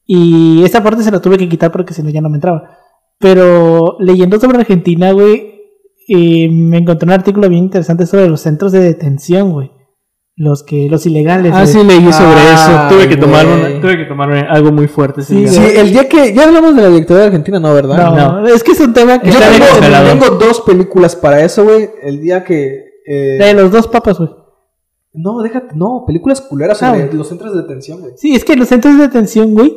Speaker 1: Y esa parte se la tuve que quitar porque si no ya no me entraba. Pero leyendo sobre Argentina, güey, eh, me encontré un artículo bien interesante sobre los centros de detención, güey. Los que, los ilegales.
Speaker 3: Ah, sí, leí sobre
Speaker 2: Ah,
Speaker 3: eso. Tuve que, tomar una- tuve que tomar algo muy fuerte.
Speaker 1: Sí.
Speaker 2: Sí, el día que. Ya hablamos de la dictadura de Argentina, ¿no, verdad?
Speaker 1: No,
Speaker 3: No.
Speaker 1: es que es un tema que
Speaker 2: Yo
Speaker 1: está
Speaker 2: tengo, tengo dos películas para eso, güey. El día que. eh,
Speaker 1: De los dos papas, güey.
Speaker 2: No, déjate, no, películas culeras
Speaker 1: Ah,
Speaker 2: sobre
Speaker 1: güey.
Speaker 2: los centros de detención, güey.
Speaker 1: Sí, es que los centros de detención, güey.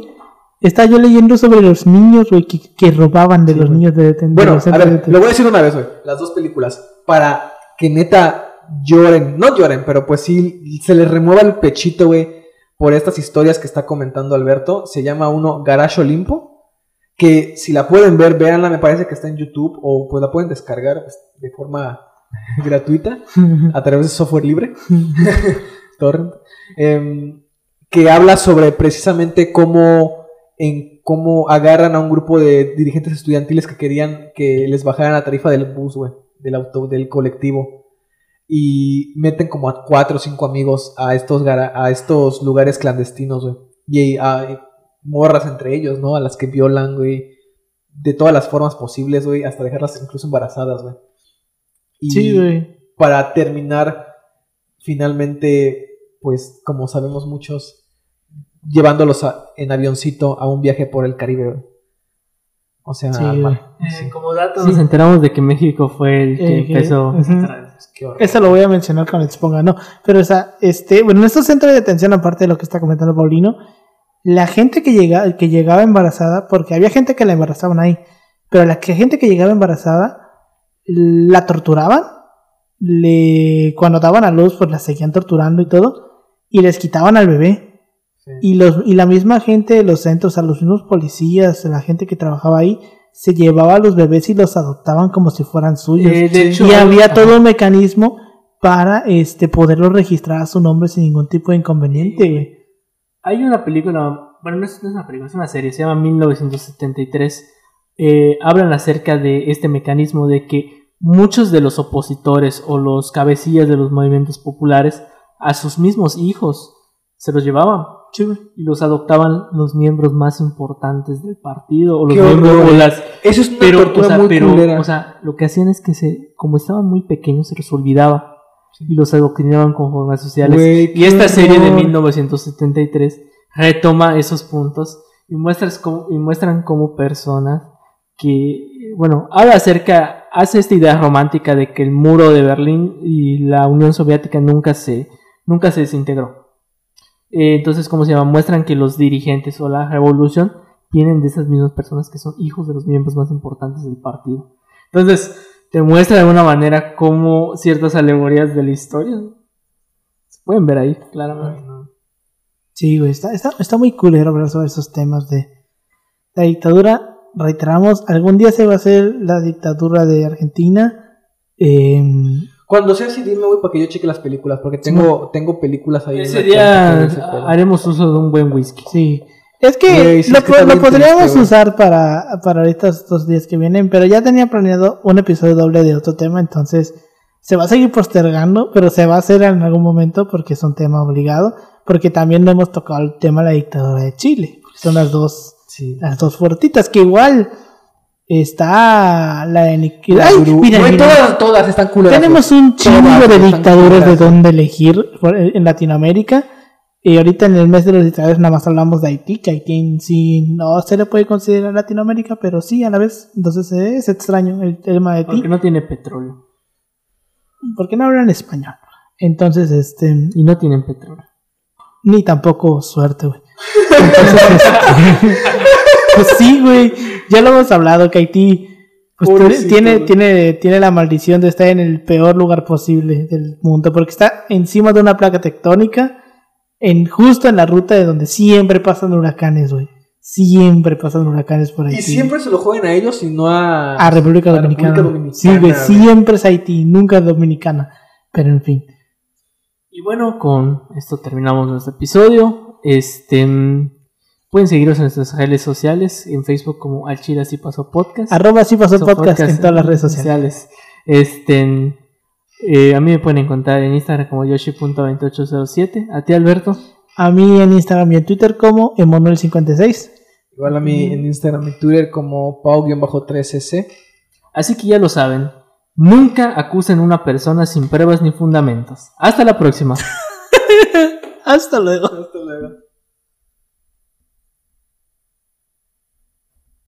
Speaker 1: Estaba yo leyendo sobre los niños, güey, que, que robaban de
Speaker 2: Sí,
Speaker 1: los niños de detención.
Speaker 2: Bueno,
Speaker 1: de
Speaker 2: a
Speaker 1: centros de
Speaker 2: ver, lo voy a decir una vez, güey. Las dos películas. Para que neta lloren. No lloren, pero pues sí se les remueva el pechito, güey. Por estas historias que está comentando Alberto. Se llama uno Garage Olimpo. Que si la pueden ver, véanla. Me parece que está en YouTube. O pues la pueden descargar pues, de forma gratuita. A través de software libre. Torrent, em, que habla sobre precisamente cómo, en, cómo agarran a un grupo de dirigentes estudiantiles que querían que les bajaran la tarifa del bus, güey, del auto, del colectivo. Y meten como a cuatro o cinco amigos a estos, a estos lugares clandestinos, güey. Y hay morras entre ellos, ¿no? A las que violan, güey. De todas las formas posibles, güey. Hasta dejarlas incluso embarazadas, güey. Y-
Speaker 1: Sí, güey.
Speaker 2: para terminar finalmente, pues como sabemos muchos, llevándolos a- en avioncito a un viaje por el Caribe. güey. O sea,
Speaker 1: Sí,
Speaker 2: ma-
Speaker 1: güey.
Speaker 3: Eh, como dato, nos enteramos de que México fue el que
Speaker 1: Eh,
Speaker 3: empezó.
Speaker 2: horror.
Speaker 1: Eso lo voy a mencionar cuando les ponga, no. Pero, o sea, este, bueno, en estos centros de detención, aparte de lo que está comentando Paulino, la gente que, llega, que llegaba embarazada, porque había gente que la embarazaban ahí, pero la que, gente que llegaba embarazada, la torturaban, le, cuando daban a luz, pues la seguían torturando y todo, y les quitaban al bebé.
Speaker 2: Sí.
Speaker 1: Y, los, y la misma gente de los centros, a los mismos policías, la gente que trabajaba ahí, se llevaba a los bebés y los adoptaban como si fueran suyos.
Speaker 3: Eh, de hecho,
Speaker 1: y había
Speaker 3: ajá.
Speaker 1: todo un mecanismo para este poderlo registrar a su nombre sin ningún tipo de inconveniente. güey.
Speaker 3: Hay una película, bueno, no es, no es una película, es una serie, se llama 1973. Eh, hablan acerca de este mecanismo de que muchos de los opositores o los cabecillas de los movimientos populares a sus mismos hijos se los llevaban y los adoptaban los miembros más importantes del partido o los miembros o las
Speaker 2: Eso es una
Speaker 3: pero,
Speaker 2: tortura
Speaker 3: o sea,
Speaker 2: muy
Speaker 3: pero, o sea, lo que hacían es que se, como estaban muy pequeños, se los olvidaba y los adoctrinaban con jornadas sociales. Y esta serie de
Speaker 2: horror.
Speaker 3: 1973 retoma esos puntos y, muestras cómo- y muestran como personas que, bueno, habla acerca, hace esta idea romántica de que el muro de Berlín y la Unión Soviética nunca se, nunca se desintegró. Eh, entonces, ¿cómo se llama? Muestran que los dirigentes o la revolución vienen de esas mismas personas que son hijos de los miembros más importantes del partido. Entonces, te muestra de alguna manera cómo ciertas alegorías de la historia se pueden ver ahí, claramente.
Speaker 1: Sí, güey, está, está, está muy culero hablar sobre esos temas de la dictadura. Reiteramos, algún día se va a hacer la dictadura de Argentina. Em,
Speaker 2: Cuando sea así, dime, güey, para que yo cheque las películas. Porque tengo, tengo películas ahí.
Speaker 3: Ese día haremos uso de un buen whisky.
Speaker 1: sí. Es que
Speaker 2: sí,
Speaker 1: lo,
Speaker 2: es que
Speaker 1: lo podríamos
Speaker 2: triste,
Speaker 1: usar para, para estos dos días que vienen, pero ya tenía planeado un episodio doble de otro tema, entonces se va a seguir postergando, pero se va a hacer en algún momento porque es un tema obligado, porque también no hemos tocado el tema de la dictadura de Chile, son las dos,
Speaker 2: Sí.
Speaker 1: las dos fuertitas, que igual está la de Ay, mira, mira.
Speaker 2: todas, todas están culeras.
Speaker 1: Tenemos un chingo
Speaker 2: Todas
Speaker 1: de dictaduras de dónde elegir por- en Latinoamérica. Y ahorita en el mes de los dictadores nada más hablamos de Haití, que Haití sí no se le puede considerar Latinoamérica, pero sí a la vez. Entonces eh, es extraño el tema de Haití.
Speaker 3: Porque no tiene petróleo.
Speaker 1: ¿Por qué no hablan español? Entonces, este,
Speaker 3: Y no tienen petróleo.
Speaker 1: ni tampoco suerte, güey. Entonces, este, pues sí, güey. Ya lo hemos hablado que Haití pues, tiene-
Speaker 2: Pobrecito,
Speaker 1: tiene,
Speaker 2: güey.
Speaker 1: tiene, tiene la maldición de estar en el peor lugar posible del mundo, porque está encima de una placa tectónica, en justo en la ruta de donde siempre pasan huracanes, güey. Siempre pasan huracanes por Haití.
Speaker 2: Y siempre se lo juegan a ellos y no a...
Speaker 1: a República
Speaker 2: a
Speaker 1: Dominicana.
Speaker 2: República Dominicana,
Speaker 1: sí, güey,
Speaker 2: güey.
Speaker 1: siempre es Haití, nunca es Dominicana. Pero en fin.
Speaker 3: Y bueno, con esto terminamos nuestro episodio. Este mm, pueden seguirnos en nuestras redes sociales, en Facebook como Al Chile Así Pasó Podcast.
Speaker 1: Arroba sí
Speaker 3: pasó
Speaker 1: podcast, en todas las redes sociales.
Speaker 3: Este eh, a mí me pueden encontrar en Instagram como yoshi.2807. A ti Alberto.
Speaker 1: A mí en Instagram y en Twitter como Emanuel56.
Speaker 2: Igual a mí en Instagram y Twitter como Pau-3cc.
Speaker 3: Así que ya lo saben. Nunca acusen a una persona sin pruebas ni fundamentos. Hasta la próxima.
Speaker 1: Hasta luego.
Speaker 2: Hasta luego.